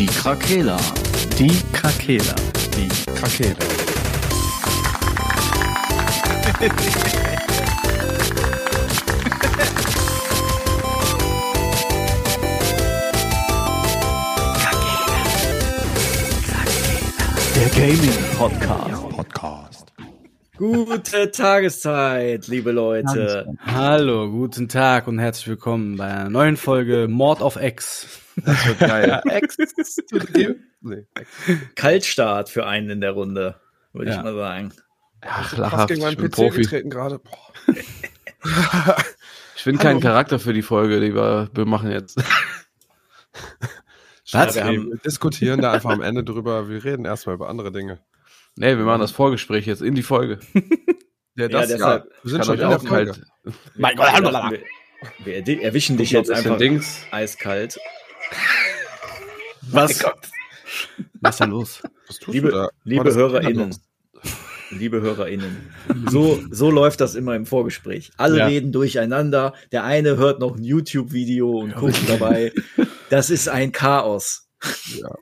Die Krakela. Die Krakela. Die Krakela. Der Gaming Podcast. Podcast. Gute Tageszeit, liebe Leute. Hallo, guten Tag und herzlich willkommen bei einer neuen Folge Mord of X. Das wird geil. Nee. Kaltstart für einen in der Runde, würde Ja. ich mal sagen. Ach, lachhaft, gegen ich meinen bin PC Profi. gerade. Ich bin kein Charakter für die Folge, die wir, wir machen jetzt. Was? wir haben- wir diskutieren da einfach am Ende drüber. Wir reden erstmal über andere Dinge. Nee, wir machen das Vorgespräch jetzt in die Folge. Ja, Ja, deshalb Wir sind schon in der Folge. kalt. Mein wir, Gott, wir, wir erwischen dich jetzt einfach Dings. eiskalt. Was? Was ist da los? Was tust Liebe, du da? liebe HörerInnen, liebe HörerInnen, so, so läuft das immer im Vorgespräch. Alle Ja. reden durcheinander. Der eine hört noch ein YouTube-Video und guckt dabei. Das ist ein Chaos. Ja,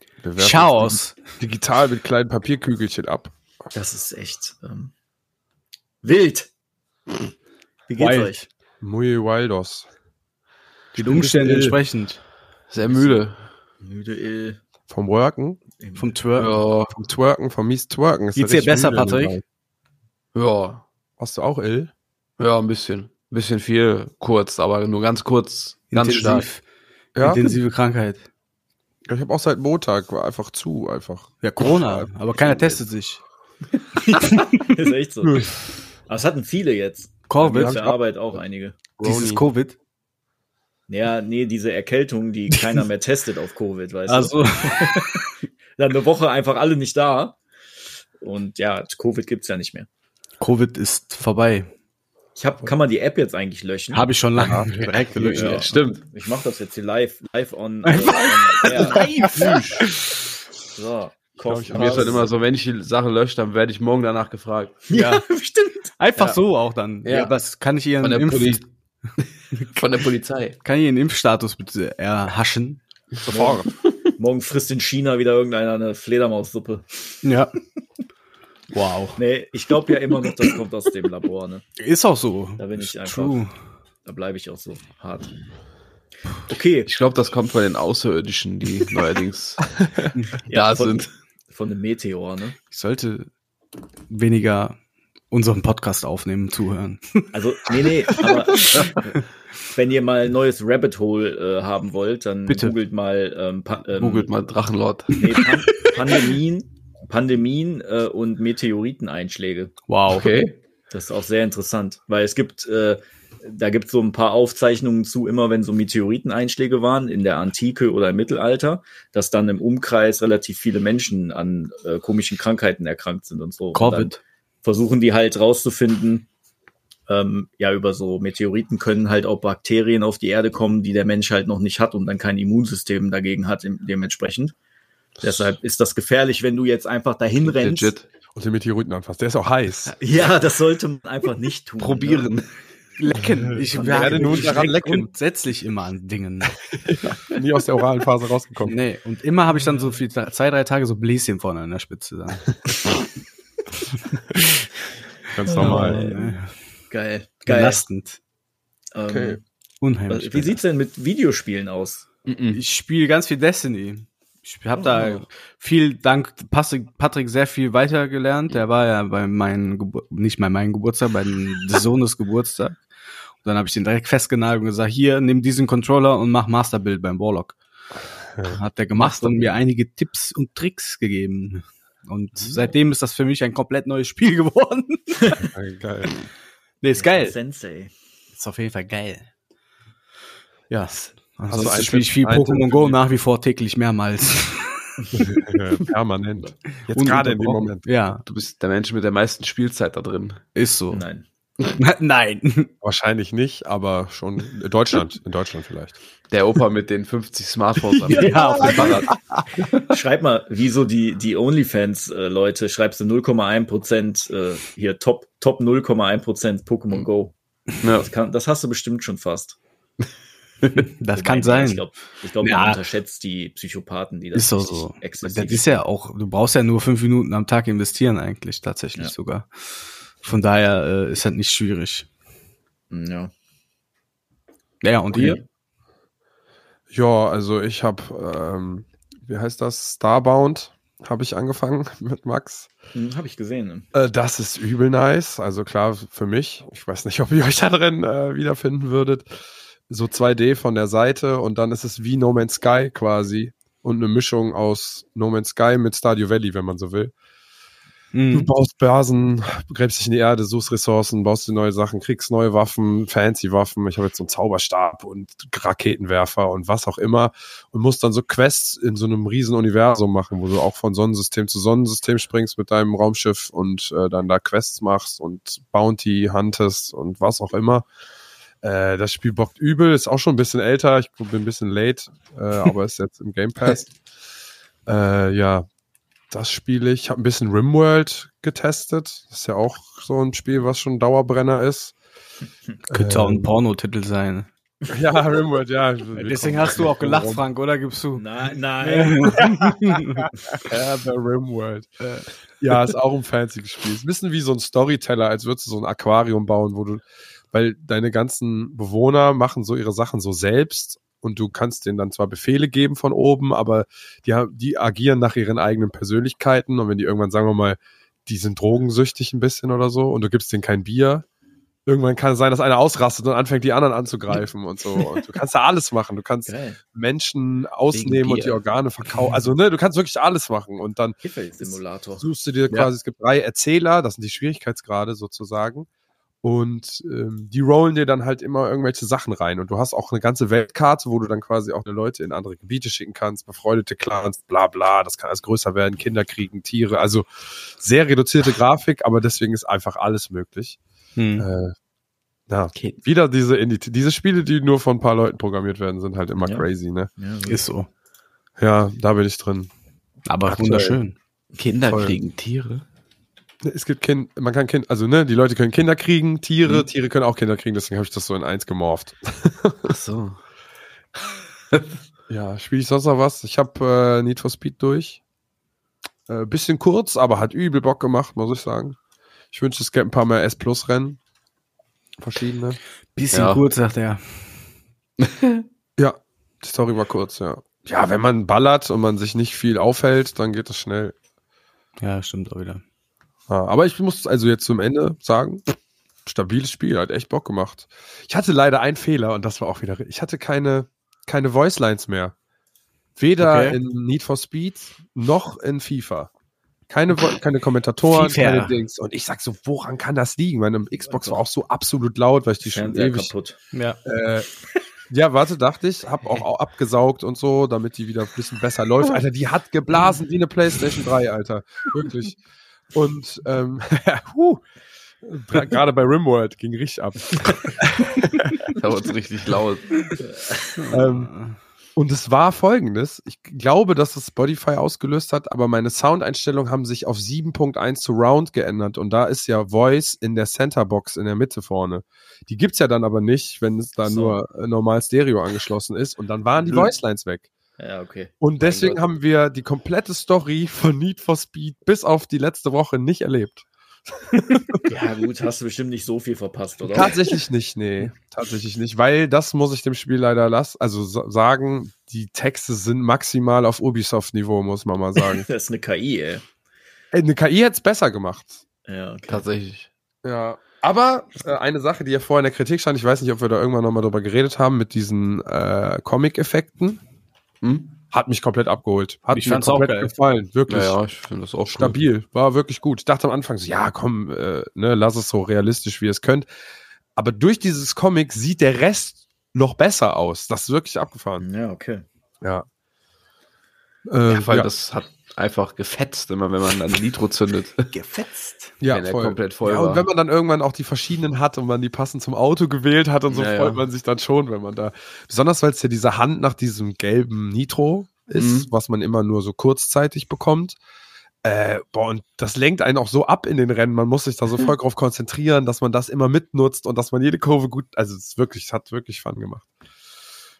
Chaos. Digital mit kleinen Papierkügelchen ab. Das ist echt ähm, wild. Wie geht's Wild. euch? Muy Wildos. Den Umständen ill. entsprechend. Sehr müde. Müde ill. Vom Worken, Vom Twerk. Ja, vom Twerken, vom mies Twerken. Ist Geht's dir besser, müde Patrick? ja, Hast du auch ill? ja, ein bisschen. Ein bisschen viel, kurz, aber nur ganz kurz, ganz stark. Intensiv. Ja. Intensive Krankheit. Ich habe auch seit Montag war einfach zu, einfach. Ja, Corona. Aber keiner testet sich. ist echt so. Aber es hatten viele jetzt. Auf Covid. der Arbeit auch einige. Dieses. Covid. Ja, nee, diese Erkältung, die keiner mehr testet auf Covid, weißt Also, du. Dann eine Woche einfach alle nicht da. Und ja, Covid gibt's ja nicht mehr. Covid ist vorbei. Ich hab, kann man die App jetzt eigentlich löschen? Habe ich schon lange direkt gelöscht. Ja. Stimmt. Ich mache das jetzt hier live, live on. Einfach on air. Live. So, glaub, ich mir ist halt immer so, wenn ich die Sache lösche, dann werde ich morgen danach gefragt. Ja, Stimmt. einfach Ja. so auch dann. Ja. Ja. das kann ich Ihren Von der, Impf Poli von der Polizei. kann ich Ihren Impfstatus bitte erhaschen? Sofort. Morgen frisst in China wieder irgendeiner eine Fledermaussuppe. Ja. Wow. Nee, ich glaube ja immer noch, das kommt aus dem Labor, ne? Ist auch so. Da bin ich einfach- True. Da bleibe ich auch so hart. Okay, Ich glaube, das kommt von den Außerirdischen, die neuerdings Ja, da von- sind. von einem Meteor, ne? Ich sollte weniger unseren Podcast aufnehmen, zuhören. Also, nee, nee, aber wenn ihr mal ein neues Rabbit Hole äh, haben wollt, dann Bitte. googelt mal, ähm, ähm, Googelt mal Drachenlord. Nee, Pan Pandemien, Pandemien äh, und Meteoriteneinschläge. Wow. Okay. Das ist auch sehr interessant, weil es gibt, äh, da gibt es so ein paar Aufzeichnungen zu, immer wenn so Meteoriteneinschläge waren in der Antike oder im Mittelalter, dass dann im Umkreis relativ viele Menschen an äh, komischen Krankheiten erkrankt sind und so. Und dann Covid. Versuchen die halt rauszufinden, ähm, ja, über so Meteoriten können halt auch Bakterien auf die Erde kommen, die der Mensch halt noch nicht hat und dann kein Immunsystem dagegen hat dementsprechend. Deshalb ist das gefährlich, wenn du jetzt einfach dahin rennst. Legit. Und den Meteoriten anfasst. Der ist auch heiß. Ja, das sollte man einfach nicht tun. Ne? Probieren. Lecken. Ich Man werde nun ich daran leck lecken. grundsätzlich immer an Dingen. Nie aus der oralen Phase rausgekommen. Nee, und immer habe ich dann so viel, zwei, drei Tage so Bläschen vorne an der Spitze. Ganz normal. Äh, Geil, geil. Belastend. Ähm, Okay. Unheimlich. Wie sieht's denn mit Videospielen aus? Ich spiele ganz viel Destiny. Ich habe da viel dank Patrick, sehr viel weitergelernt. Der war ja bei meinem Gebur nicht bei meinem Geburtstag, bei dem des Sohnes Geburtstag. Und dann habe ich den direkt festgenagelt und gesagt, hier, nimm diesen Controller und mach Masterbuild beim Warlock. Hat der gemacht und mir einige Tipps und Tricks gegeben. Und seitdem ist das für mich ein komplett neues Spiel geworden. Geil. nee, ist geil. Sensei. Ist auf jeden Fall geil. Ja. Ansonsten einen spiele ich viel Pokémon Go nach wie vor täglich mehrmals. Permanent. Jetzt gerade in dem. Moment. Ja, Du bist der Mensch mit der meisten Spielzeit da drin. ist so. Nein. Nein. Wahrscheinlich nicht, aber schon in Deutschland. In Deutschland vielleicht. Der Opa mit den 50 Smartphones am Ja, auf dem Fahrrad. Schreib mal, wieso die, die OnlyFans-Leute, schreibst du 0,1 Prozent, äh, hier Top, Top 0,1 Prozent Pokémon Go. Ja. Das, kann, das hast du bestimmt schon fast. Das kann sein. Ich glaube, ich glaub, Ja. man unterschätzt die Psychopathen, die das ist richtig so. Das exzessiv ist ja auch, du brauchst ja nur fünf Minuten am Tag investieren eigentlich, tatsächlich Ja. sogar. Von daher äh, ist halt nicht schwierig. Ja. Ja, ja, und Okay. ihr? Ja, also ich habe, ähm, wie heißt das? Starbound habe ich angefangen mit Max. Hm, Habe ich gesehen. ne? Äh, das ist übel nice. Also klar, für mich. Ich weiß nicht, ob ihr euch da drin äh, wiederfinden würdet. So 2D von der Seite und dann ist es wie No Man's Sky quasi. Und eine Mischung aus No Man's Sky mit Stardew Valley, wenn man so will. Du Mhm. baust Basen, gräbst dich in die Erde, suchst Ressourcen, baust dir neue Sachen, kriegst neue Waffen, fancy Waffen. Ich habe jetzt so einen Zauberstab und Raketenwerfer und was auch immer und musst dann so Quests in so einem riesen Universum machen, wo du auch von Sonnensystem zu Sonnensystem springst mit deinem Raumschiff und äh, dann da Quests machst und Bounty huntest und was auch immer. Äh, das Spiel bockt übel, ist auch schon ein bisschen älter, ich bin ein bisschen late, äh, aber ist jetzt im Game Pass. äh, ja, das spiele ich. Ich habe ein bisschen Rimworld getestet. Das ist ja auch so ein Spiel, was schon Dauerbrenner ist. Könnte auch ein Ähm, Pornotitel sein. Ja, Rimworld, ja. Deswegen hast du auch gelacht, Frank, oder gibst du? Nein, nein. Ja, The Rimworld. Ja, ist auch ein fancy Spiel. Ist ein bisschen wie so ein Storyteller, als würdest du so ein Aquarium bauen, wo du, weil deine ganzen Bewohner machen so ihre Sachen so selbst und du kannst denen dann zwar Befehle geben von oben, aber die, die agieren nach ihren eigenen Persönlichkeiten und wenn die irgendwann, sagen wir mal, die sind drogensüchtig ein bisschen oder so und du gibst denen kein Bier, irgendwann kann es sein, dass einer ausrastet und anfängt, die anderen anzugreifen und so. Und du kannst da alles machen. Du kannst Geil. Menschen ausnehmen und die Organe verkaufen. Also, ne, du kannst wirklich alles machen. Und dann suchst du dir quasi, es gibt drei Erzähler, das sind die Schwierigkeitsgrade sozusagen. Und ähm, die rollen dir dann halt immer irgendwelche Sachen rein. Und du hast auch eine ganze Weltkarte, wo du dann quasi auch eine Leute in andere Gebiete schicken kannst, befreundete Clans, bla bla, das kann alles größer werden, Kinder kriegen, Tiere. Also sehr reduzierte Grafik, aber deswegen ist einfach alles möglich. Hm. Äh, ja, Okay. wieder diese, Indie- diese Spiele, die nur von ein paar Leuten programmiert werden, sind halt immer Ja. crazy, ne? Ja, so. Ist so. Ja, da bin ich drin. Aber Aktuell. wunderschön. Kinder Voll. kriegen Tiere. Es gibt Kind, man kann Kind, also ne, die Leute können Kinder kriegen, Tiere, Mhm. Tiere können auch Kinder kriegen, deswegen habe ich das so in eins gemorpht. Ach so. Ja, spiele ich sonst noch was? Ich habe äh, Need for Speed durch. Äh, bisschen kurz, aber hat übel Bock gemacht, muss ich sagen. Ich wünsche, es gäbe ein paar mehr S-Plus-Rennen. Verschiedene. Bisschen Ja. kurz, sagt er. Ja, die Story war kurz, ja. Ja, wenn man ballert und man sich nicht viel aufhält, dann geht es schnell. Ja, stimmt auch wieder. Ja, aber ich muss also jetzt zum Ende sagen, stabiles Spiel, hat echt Bock gemacht. Ich hatte leider einen Fehler und das war auch wieder, ich hatte keine, keine Voicelines mehr. Weder Okay. in Need for Speed noch in FIFA. Keine, keine Kommentatoren, FIFA. keine Dings. Und ich sag so, woran kann das liegen? Meine Xbox war auch so absolut laut, weil ich die schon ewig. kaputt. Ja. Äh, ja, warte, dachte ich, hab auch, auch abgesaugt und so, damit die wieder ein bisschen besser läuft. Alter, die hat geblasen wie eine PlayStation 3, Alter. Wirklich. Und ähm, huh, gerade bei Rimworld ging richtig ab. Da wird es richtig laut. Ähm, und es war folgendes: Ich glaube, dass es Spotify ausgelöst hat, aber meine Soundeinstellungen haben sich auf 7.1 zu Round geändert und da ist ja Voice in der Centerbox in der Mitte vorne. Die gibt's ja dann aber nicht, wenn es da So. nur äh, normal Stereo angeschlossen ist und dann waren die Blöd. Voicelines weg. Ja, okay. Und deswegen haben wir die komplette Story von Need for Speed bis auf die letzte Woche nicht erlebt. Ja, gut, hast du bestimmt nicht so viel verpasst, oder? Tatsächlich nicht, nee. Tatsächlich nicht, weil das muss ich dem Spiel leider lassen, also sa- sagen, die Texte sind maximal auf Ubisoft-Niveau, muss man mal sagen. Das ist eine KI, ey. Ey, Eine KI hätte es besser gemacht. Ja, okay. Tatsächlich. Ja. Aber äh, eine Sache, die ja vorher in der Kritik stand, ich weiß nicht, ob wir da irgendwann nochmal drüber geredet haben, mit diesen äh, Comic-Effekten, Hm? hat mich komplett abgeholt. Hat Ich mir fand's auch komplett geil. gefallen, wirklich. Ja, ja, ich finde das auch stabil, war wirklich gut. Ich dachte am Anfang so, ja, komm, äh, ne, lass es so realistisch, wie ihr es könnt. Aber durch dieses Comic sieht der Rest noch besser aus. Das ist wirklich abgefahren. Ja, okay. Ja. Äh, Ja, weil ja, das hat einfach gefetzt, immer wenn man dann Nitro zündet. Gefetzt. ja, wenn voll. komplett voll ja, war. und wenn man dann irgendwann auch die verschiedenen hat und man die passend zum Auto gewählt hat und so, Ja, freut ja. man sich dann schon, wenn man da. Besonders weil es ja diese Hand nach diesem gelben Nitro ist, Mhm. was man immer nur so kurzzeitig bekommt. Äh, boah, und das lenkt einen auch so ab in den Rennen. Man muss sich da so voll drauf konzentrieren, dass man das immer mitnutzt und dass man jede Kurve gut. Also es ist wirklich, es hat wirklich Fun gemacht.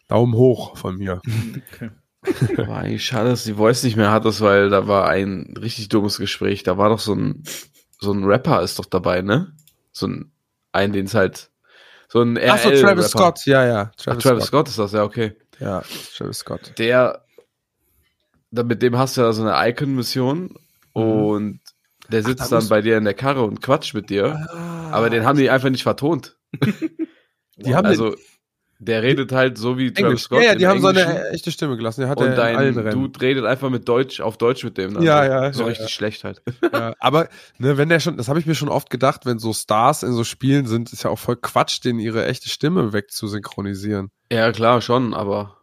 Daumen hoch von mir. War eigentlich schade, dass die Voice nicht mehr hat, das, weil da war ein richtig dummes Gespräch. Da war doch so ein, so ein Rapper ist doch dabei, ne? So ein, ein, den es halt, so ein RL Ach so, Travis Rapper. Scott, ja, ja. Ach, Travis Scott ist das, ja, okay. Ja, Travis Scott. Der, da, mit dem hast du ja so eine Icon-Mission und der sitzt da dann bei dir in der Karre und quatscht mit dir. Aber den haben die einfach nicht vertont. Die haben also, der redet halt so wie Travis. Scott. Ja, ja, die haben so Englischen. eine echte Stimme gelassen. Der hat und dein. Dude redet einfach mit Deutsch auf Deutsch mit dem. dann Ja, so. ja, So ja, richtig ja. schlecht halt. Ja, aber ne, wenn der schon, das habe ich mir schon oft gedacht, wenn so Stars in so Spielen sind, ist ja auch voll Quatsch, denen ihre echte Stimme wegzusynchronisieren. Ja, klar, schon, aber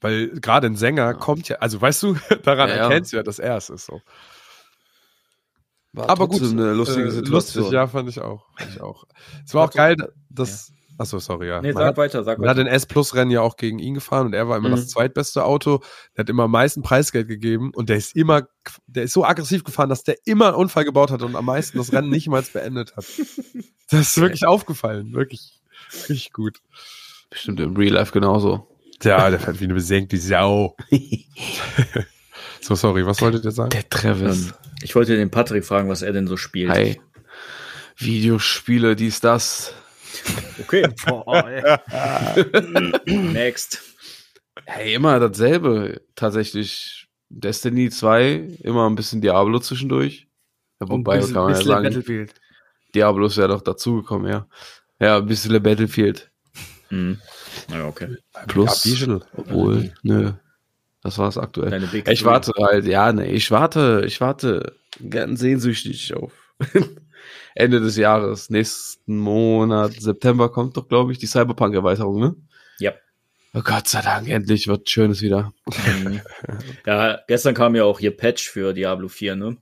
Weil gerade ein Sänger kommt ja, also weißt du, daran erkennst du ja, dass er es ist. So. war Aber gut, eine lustige äh, Situation. Lustig, ja, fand ich auch. Fand ich auch. Es war auch geil, dass. Achso, sorry, ja. Nee, Man sag hat, weiter, sag man hat weiter. den S-Plus-Rennen ja auch gegen ihn gefahren und er war immer Mhm. das zweitbeste Auto. Der hat immer am meisten Preisgeld gegeben und der ist immer, der ist so aggressiv gefahren, dass der immer einen Unfall gebaut hat und am meisten das Rennen nicht mal beendet hat. Das ist wirklich aufgefallen. Wirklich, richtig gut. Bestimmt im Real Life genauso. Ja, der fährt wie eine besenkte Sau. So, sorry, was wolltet ihr sagen? Der Travis. Ähm, ich wollte den Patrick fragen, was er denn so spielt. Hi. Videospiele, dies, das. Okay, Boah, ey. next. Hey, immer dasselbe. Tatsächlich Destiny 2, immer ein bisschen Diablo zwischendurch. Ja, wobei, bisschen- kann man ja sagen, Battlefield. Diablo ist ja doch dazugekommen, ja. Ja, ein bisschen Battlefield. Hm. Ja, okay. Plus, Ja, Visual. obwohl, nö. Das war's aktuell. Ich warte halt, ja, ne, ich warte, ich warte ganz sehnsüchtig auf Ende des Jahres. Nächsten Monat, September kommt doch, glaube ich, die Cyberpunk-Erweiterung, ne? Ja. Oh Gott sei Dank, endlich wird Schönes wieder. Mhm. Ja, gestern kam ja auch hier Patch für Diablo 4, ne?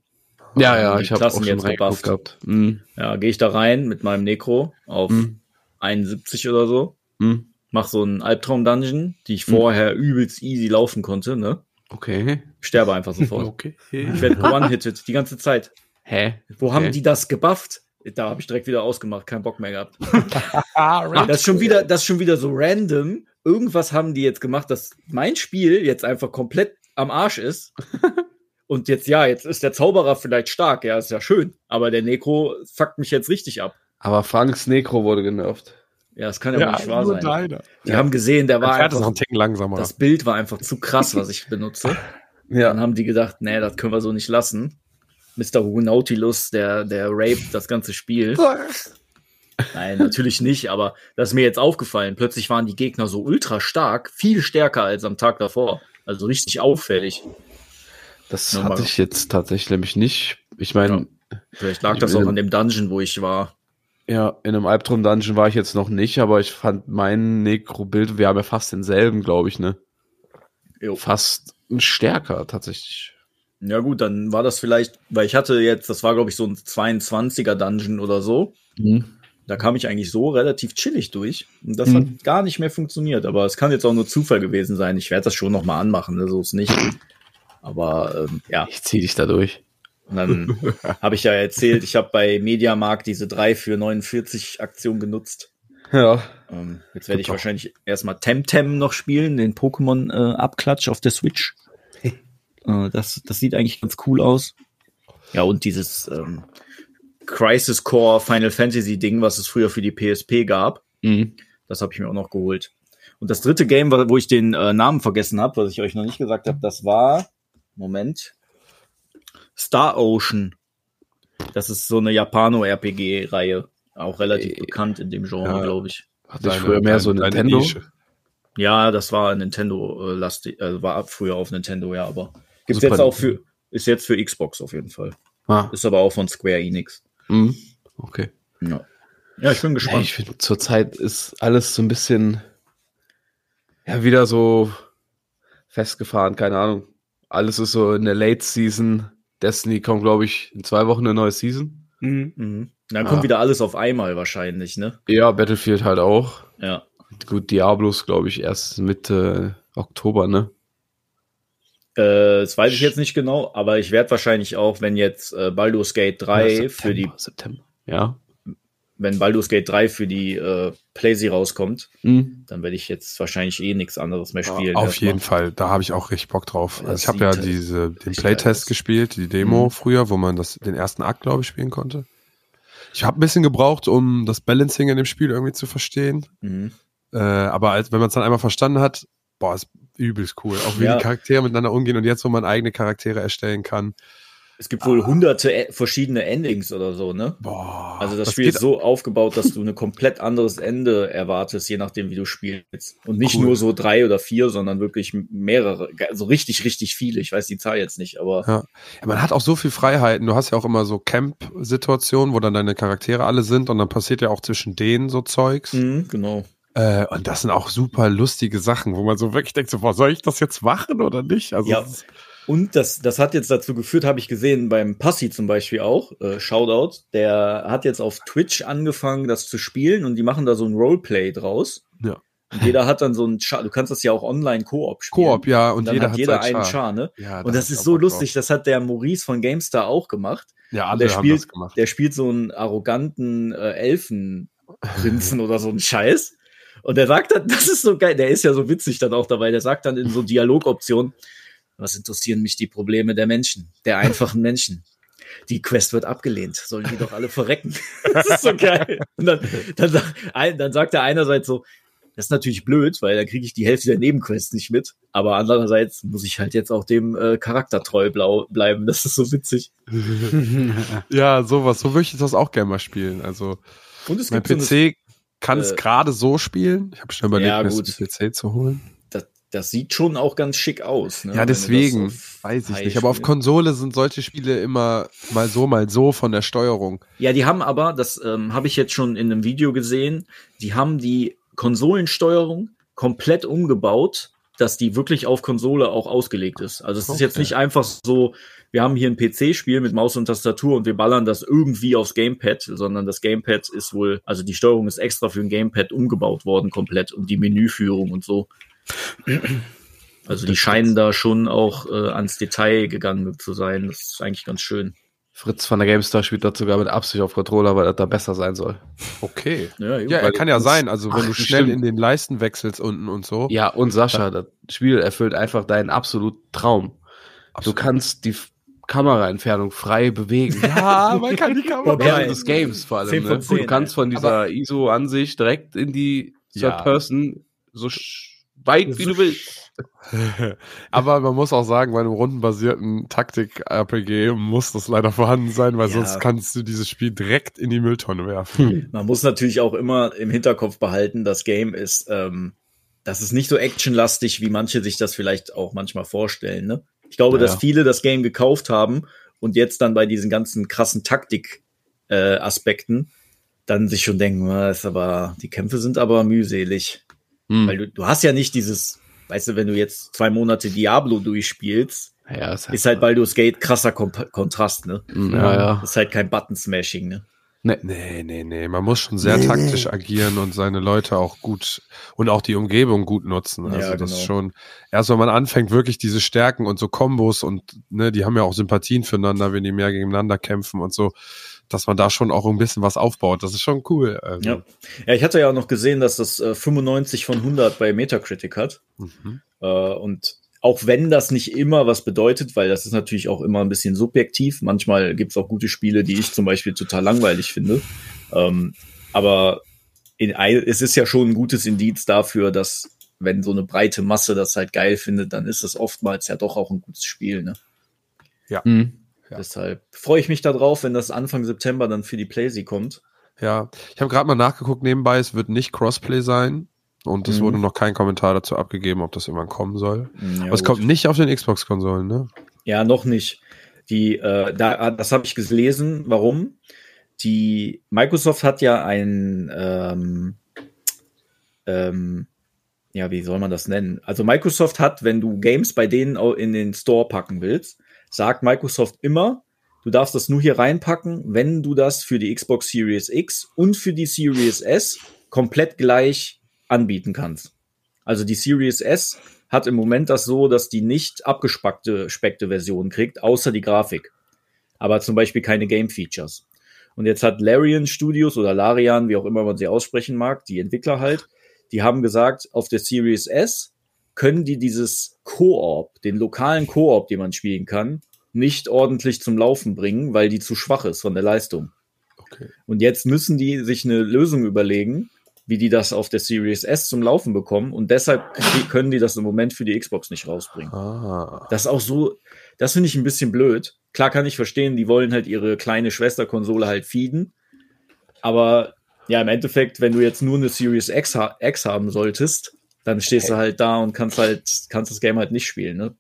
Ja, ja, die ich habe auch schon jetzt gebufft. gehabt. Mhm. Ja, gehe ich da rein mit meinem Necro auf Mhm. 71 oder so. Mhm. Mach so einen Albtraum-Dungeon, die ich vorher übelst easy laufen konnte, ne? Okay. Sterbe einfach sofort. Okay. Ich werde one-hitted die ganze Zeit. Hä? Wo haben Okay. die das gebufft? Da habe ich direkt wieder ausgemacht, keinen Bock mehr gehabt. Das ist schon wieder, das ist schon wieder so random. Irgendwas haben die jetzt gemacht, dass mein Spiel jetzt einfach komplett am Arsch ist. Und jetzt, ja, jetzt ist der Zauberer vielleicht stark, ja, ist ja schön. Aber der Necro fuckt mich jetzt richtig ab. Aber Franks Necro wurde genervt. Ja, das kann ja, wohl Ja, nicht wahr sein. deiner. Die haben gesehen, der war Der fährt es noch einfach, einen Ticken langsamer. das Bild war einfach zu krass, was ich benutze. Ja. Dann haben die gedacht, nee, das können wir so nicht lassen. Mr. Hu Nautilus, der, der raped das ganze Spiel. Nein, natürlich nicht, aber das ist mir jetzt aufgefallen. Plötzlich waren die Gegner so ultra stark, viel stärker als am Tag davor. Also richtig auffällig. Das Nochmal. hatte ich jetzt tatsächlich nämlich nicht. Ich meine, Vielleicht lag das auch an dem Dungeon, wo ich war. ja, in einem Albtraum-Dungeon war ich jetzt noch nicht, aber ich fand mein Necro-Bild, wir haben ja fast denselben, glaube ich, ne? Jo. Fast stärker tatsächlich. Ja gut, dann war das vielleicht, weil ich hatte jetzt, das war glaube ich so ein 22er Dungeon oder so. Da kam ich eigentlich so relativ chillig durch. Und das Mhm. hat gar nicht mehr funktioniert. Aber es kann jetzt auch nur Zufall gewesen sein. Ich werde das schon noch mal anmachen, ne? so ist nicht. Aber ähm, ja, Ich zieh dich da durch. und dann habe ich ja erzählt, ich habe bei Mediamarkt diese 3 für 49 Aktion genutzt. Ja. Ähm, jetzt werde ich wahrscheinlich erstmal Temtem noch spielen, den Pokémon-Abklatsch auf der Switch. Äh, das, das sieht eigentlich ganz cool aus. Ja, und dieses ähm, Crisis Core Final Fantasy Ding, was es früher für die PSP gab, Mhm. das habe ich mir auch noch geholt. Und das dritte Game, wo ich den äh, Namen vergessen habe, was ich euch noch nicht gesagt habe, das war, Moment, Star Ocean. Das ist so eine Japano-RPG-Reihe. Auch relativ Äh, bekannt in dem Genre, ja. glaube ich. Hatte ich früher mehr so Nintendo. Nische. Ja, das war Nintendo äh, lastig, äh, war früher auf Nintendo, ja, aber gibt's Super jetzt auch für, ist jetzt für Xbox auf jeden Fall. Ah. Ist aber auch von Square Enix. Mhm. Okay. Ja. Ja, ich bin Ja, gespannt. ich finde, zurzeit ist alles so ein bisschen, ja, wieder so festgefahren, keine Ahnung. Alles ist so in der Late Season. Destiny kommt, glaube ich, in zwei Wochen eine neue Season. Mhm. mhm. Dann kommt wieder alles auf einmal wahrscheinlich, ne? Ja, Battlefield halt auch. Ja. Gut, Diablos, glaube ich, erst Mitte Oktober, ne? Äh, das weiß ich jetzt nicht genau, aber ich werde wahrscheinlich auch, wenn jetzt äh, Baldur's Gate 3 Oder für die September. Ja. wenn Baldur's Gate 3 für die äh, PlayStation rauskommt, Mhm. dann werde ich jetzt wahrscheinlich eh nichts anderes mehr spielen. Auf jeden Fall, da habe ich auch richtig Bock drauf. Also ich habe ja sieht halt diese, den Playtest gespielt, die Demo Mhm. früher, wo man das, den ersten Akt, glaube ich, spielen konnte. Ich habe ein bisschen gebraucht, um das Balancing in dem Spiel irgendwie zu verstehen. Mhm. Äh, aber als, wenn man es dann einmal verstanden hat, boah, ist übelst cool. Auch wie Ja. die Charaktere miteinander umgehen und jetzt, wo man eigene Charaktere erstellen kann. Es gibt wohl hunderte e verschiedene Endings oder so, ne? Boah. Also das, das Spiel ist so aufgebaut, dass du ein komplett anderes Ende erwartest, je nachdem, wie du spielst. Und nicht Cool. nur so drei oder vier, sondern wirklich mehrere. Also richtig, richtig viele. Ich weiß die Zahl jetzt nicht, aber Ja. ja, man hat auch so viel Freiheiten. Du hast ja auch immer so Camp-Situationen, wo dann deine Charaktere alle sind und dann passiert ja auch zwischen denen so Zeugs. Mhm, genau. Äh, und das sind auch super lustige Sachen, wo man so wirklich denkt, so, boah, soll ich das jetzt machen oder nicht? Also, Ja. Und das, das hat jetzt dazu geführt, habe ich gesehen, beim Passi zum Beispiel auch, äh, Shoutout, der hat jetzt auf Twitch angefangen, das zu spielen und die machen da so ein Roleplay draus. Ja. Und jeder hat dann so ein Char, du kannst das ja auch online Koop spielen. Koop, ja, und, Und dann jeder hat jeder einen Char. Char, ne? Ja, Und da das hab ich ist so lustig, das hat der Maurice von GameStar auch gemacht. Ja, Und alle der haben spielt, das gemacht. der spielt so einen arroganten äh, Elfenprinzen oder so einen Scheiß. Und der sagt dann, das ist so geil, der ist ja so witzig dann auch dabei, der sagt dann in so Dialogoptionen, was interessieren mich die Probleme der Menschen, der einfachen Menschen? Die Quest wird abgelehnt, sollen die doch alle verrecken. Das ist so geil. Und dann, dann, dann sagt er einerseits so, das ist natürlich blöd, weil dann kriege ich die Hälfte der Nebenquests nicht mit. Aber andererseits muss ich halt jetzt auch dem äh, Charakter treu blau bleiben. Das ist so witzig. Ja, sowas. So möchte ich das auch gerne mal spielen. Also, Und es mein gibt so PC kann es äh, gerade so spielen. Ich habe schon überlegt, Ja, mir das PC zu holen. das, das sieht schon auch ganz schick aus. Ne? Ja, deswegen. Weiß ich nicht. Aber auf. Konsole sind solche Spiele immer mal so, mal so von der Steuerung. Ja, die haben aber, das ähm, habe ich jetzt schon in einem Video gesehen, die haben die Konsolensteuerung komplett umgebaut, dass die wirklich auf Konsole auch ausgelegt ist. Also es ist jetzt Okay. nicht einfach so, wir haben hier ein PC-Spiel mit Maus und Tastatur und wir ballern das irgendwie aufs Gamepad, sondern das Gamepad ist wohl, also die Steuerung ist extra für ein Gamepad umgebaut worden komplett und die Menüführung und so. Also die scheinen da schon auch äh, ans Detail gegangen zu sein. Das ist eigentlich ganz schön. Fritz von der GameStar spielt das sogar mit Absicht auf Controller, weil das da besser sein soll. Okay. Ja, Ja, er kann ja sein. Also, wenn Ach, du schnell stimmt. in den Leisten wechselst unten und so. Ja, und Sascha, das Spiel erfüllt einfach deinen absoluten Traum. Du kannst die Kameraentfernung frei bewegen. Ja, man kann die Kamera. Ja, Während des Games vor 10 allem. Ne? 10, du kannst von dieser ISO-Ansicht direkt in die Ja. Third Person so weit wie du willst. Aber man muss auch sagen, bei einem rundenbasierten Taktik-RPG muss das leider vorhanden sein, weil Ja. sonst kannst du dieses Spiel direkt in die Mülltonne werfen. Man muss natürlich auch immer im Hinterkopf behalten, das Game ist, ähm, das ist nicht so actionlastig, wie manche sich das vielleicht auch manchmal vorstellen. Ne? Ich glaube, Ja. dass viele das Game gekauft haben und jetzt dann bei diesen ganzen krassen Taktik-Aspekten dann sich schon denken, "Ah, ist aber, die Kämpfe sind aber mühselig. Hm. Weil du, du hast ja nicht dieses, weißt du, wenn du jetzt zwei Monate Diablo durchspielst, ja, ist halt, ist halt Baldur's Gate krasser Kom Kontrast, ne? Hm, ja, ja. Ist halt kein Button-Smashing, ne? Nee, nee, nee. Man muss schon sehr taktisch agieren und seine Leute auch gut und auch die Umgebung gut nutzen. Also Ja, das ist genau. schon, erst wenn man anfängt, wirklich diese Stärken und so Kombos und ne, die haben ja auch Sympathien füreinander, wenn die mehr gegeneinander kämpfen und so, dass man da schon auch ein bisschen was aufbaut. Das ist schon cool. Also, Ja. ja, ich hatte ja auch noch gesehen, dass das äh, 95 von 100 bei Metacritic hat. Mhm. Äh, und auch wenn das nicht immer was bedeutet, weil das ist natürlich auch immer ein bisschen subjektiv. Manchmal gibt es auch gute Spiele, die ich zum Beispiel total langweilig finde. Ähm, aber in, es ist ja schon ein gutes Indiz dafür, dass wenn so eine breite Masse das halt geil findet, dann ist es oftmals ja doch auch ein gutes Spiel. Ne? Hm. Ja. Deshalb freue ich mich darauf, wenn das Anfang September dann für die PlayStation kommt. Ja, ich habe gerade mal nachgeguckt nebenbei, es wird nicht Crossplay sein und es Mhm. wurde noch kein Kommentar dazu abgegeben, ob das irgendwann kommen soll. Ja, Aber es gut. kommt nicht auf den Xbox-Konsolen, ne? Ja, noch nicht. Die, äh, da, das habe ich gelesen. Warum? Die Microsoft hat ja ein, ähm, ähm, ja, wie soll man das nennen? Also Microsoft hat, wenn du Games bei denen in den Store packen willst, sagt Microsoft immer, du darfst das nur hier reinpacken, wenn du das für die Xbox Series X und für die Series S komplett gleich anbieten kannst. Also die Series S hat im Moment das so, dass die nicht abgespeckte speckte Version kriegt, außer die Grafik. Aber zum Beispiel keine Game-Features. Und jetzt hat Larian Studios oder Larian, wie auch immer man sie aussprechen mag, die Entwickler halt, die haben gesagt, auf der Series S können die dieses Koop, den lokalen Koop, den man spielen kann, nicht ordentlich zum Laufen bringen, weil die zu schwach ist von der Leistung. Okay. Und jetzt müssen die sich eine Lösung überlegen, wie die das auf der Series S zum Laufen bekommen. Und deshalb können die das im Moment für die Xbox nicht rausbringen. Ah. Das ist auch so, das finde ich ein bisschen blöd. Klar kann ich verstehen, die wollen halt ihre kleine Schwesterkonsole halt feeden. Aber ja, im Endeffekt, wenn du jetzt nur eine Series X, ha X haben solltest, dann stehst du halt da und kannst halt, kannst das Game halt nicht spielen, ne?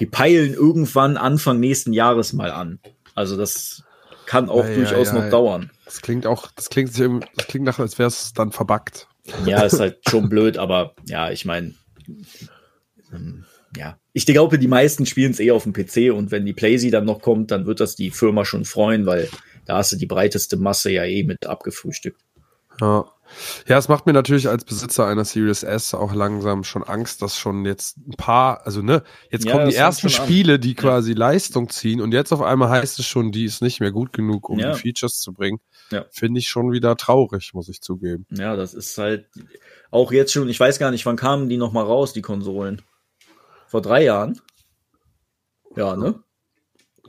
Die peilen irgendwann Anfang nächsten Jahres mal an. Also das kann auch ja, durchaus ja, noch ja. dauern. Das klingt auch, das klingt, sich das klingt nach, als wäre es dann verbuggt. Ja, ist halt schon blöd, aber ja, ich meine, ähm, ja. Ich glaube, die meisten spielen es eh auf dem PC und wenn die PlayStation dann noch kommt, dann wird das die Firma schon freuen, weil da hast du die breiteste Masse ja eh mit abgefrühstückt. Ja. Ja, es macht mir natürlich als Besitzer einer Series S auch langsam schon Angst, dass schon jetzt ein paar, also ne, jetzt Ja, kommen die ersten schon an. Spiele, die quasi Leistung ziehen und jetzt auf einmal heißt es schon, die ist nicht mehr gut genug, um Ja. die Features zu bringen. Ja. Finde ich schon wieder traurig, muss ich zugeben. Ja, das ist halt auch jetzt schon, ich weiß gar nicht, wann kamen die noch mal raus, die Konsolen? Vor drei Jahren? Ja, ne?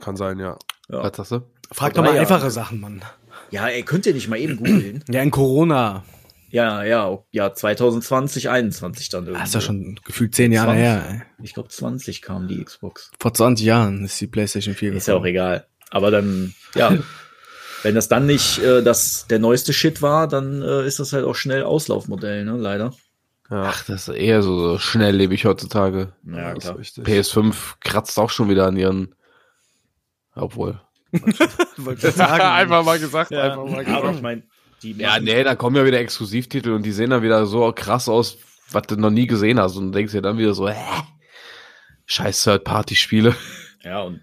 Kann sein, ja. Ja, Was sagst du? Frag doch mal einfache Jahren. Sachen, Mann. Ja ey, könnt ihr nicht mal eben googeln? Ja, in Corona. ja, ja, ja, 2020, 21 dann irgendwie. Das ist ja schon gefühlt zehn Jahre 20. her. Ey. Ich glaube, 20 kam die Xbox. Vor 20 Jahren ist die PlayStation 4 Ist ja auch gekommen. egal. Aber dann, ja, wenn das dann nicht äh, das, der neueste Shit war, dann äh, ist das halt auch schnell Auslaufmodell, ne, leider. Ja, Ach, das ist eher so, so schnelllebig heutzutage. Ja, das ist klar. richtig. PS5 kratzt auch schon wieder an ihren. Obwohl. Wollte ich sagen. einfach mal gesagt, Ja, einfach mal aber gesagt. ich meine, die Ja, nee, da kommen ja wieder Exklusivtitel und die sehen dann wieder so krass aus, was du noch nie gesehen hast. Und du denkst dir dann wieder so, hä? Scheiß Third-Party-Spiele. Ja, und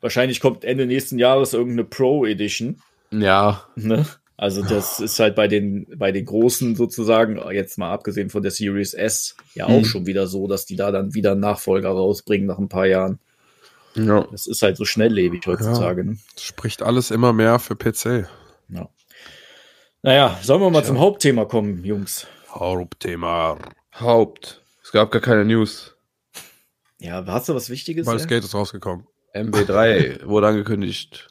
wahrscheinlich kommt Ende nächsten Jahres irgendeine Pro Edition. Ja, Ne? Also das ist halt bei den, bei den Großen sozusagen, jetzt mal abgesehen von der Series S, ja auch Mhm. schon wieder so, dass die da dann wieder einen Nachfolger rausbringen nach ein paar Jahren. Ja. Das ist halt so schnelllebig heutzutage. Ne? Spricht alles immer mehr für PC. Ja. Naja, sollen wir mal zum Hauptthema kommen, Jungs? Hauptthema. Haupt. Es gab gar keine News. Ja, hast du was Wichtiges? Baldur's ja? Gate ist rausgekommen. MB3 wurde angekündigt.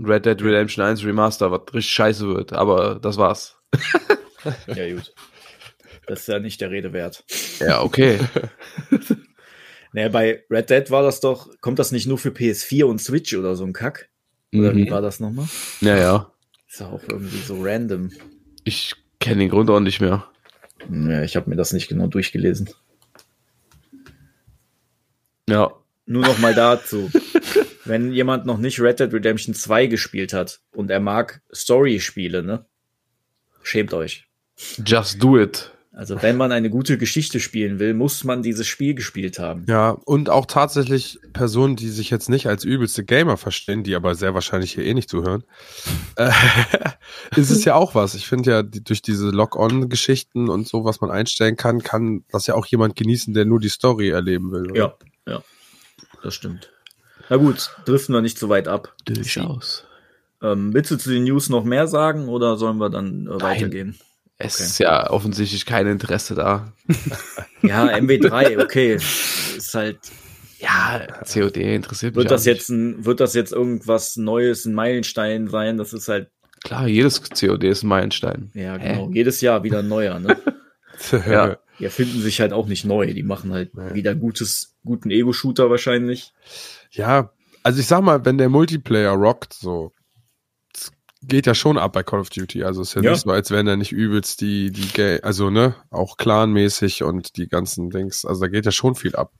Red Dead Redemption 1 Remaster, was richtig scheiße wird. Aber das war's. Ja, gut. Das ist ja nicht der Rede wert. Ja, okay. Naja, bei Red Dead war das doch, kommt das nicht nur für PS4 und Switch oder so ein Kack? Oder wie Mhm. war das nochmal? Ja, ja. Ist ja auch irgendwie so random. Ich kenne den Grund auch nicht mehr. Ja, ich habe mir das nicht genau durchgelesen. Ja. Nur noch mal dazu. Wenn jemand noch nicht Red Dead Redemption 2 gespielt hat und er mag Story-Spiele, ne? Schämt euch. Just do it. Also wenn man eine gute Geschichte spielen will, muss man dieses Spiel gespielt haben. Ja, und auch tatsächlich Personen, die sich jetzt nicht als übelste Gamer verstehen, die aber sehr wahrscheinlich hier eh nicht zuhören, äh, ist es ja auch was. Ich finde ja, die, durch diese Lock-on-Geschichten und so, was man einstellen kann, kann das ja auch jemand genießen, der nur die Story erleben will. oder? Ja, ja. Das stimmt. Na gut, driften wir nicht so weit ab. Durchaus. Ähm, willst du zu den News noch mehr sagen oder sollen wir dann äh, weitergehen? Es Okay. ist ja offensichtlich kein Interesse da. Ja, MW3, okay. Ist halt, Ja, COD interessiert mich wird das auch nicht. jetzt ein, wird das jetzt irgendwas Neues, ein Meilenstein sein? Das ist halt, Klar, jedes COD ist ein Meilenstein. ja, Hä? genau. Jedes Jahr wieder ein neuer, ne? Ja. Die erfinden sich halt auch nicht neu. Die machen halt Nee. wieder gutes, guten Ego-Shooter wahrscheinlich. Ja, also ich sag mal, wenn der Multiplayer rockt, so, geht ja schon ab bei Call of Duty. Also es ist ja, Ja. nicht so, als wären da nicht übelst die, die, Ga- also ne, auch clanmäßig und die ganzen Dings. Also da geht ja schon viel ab.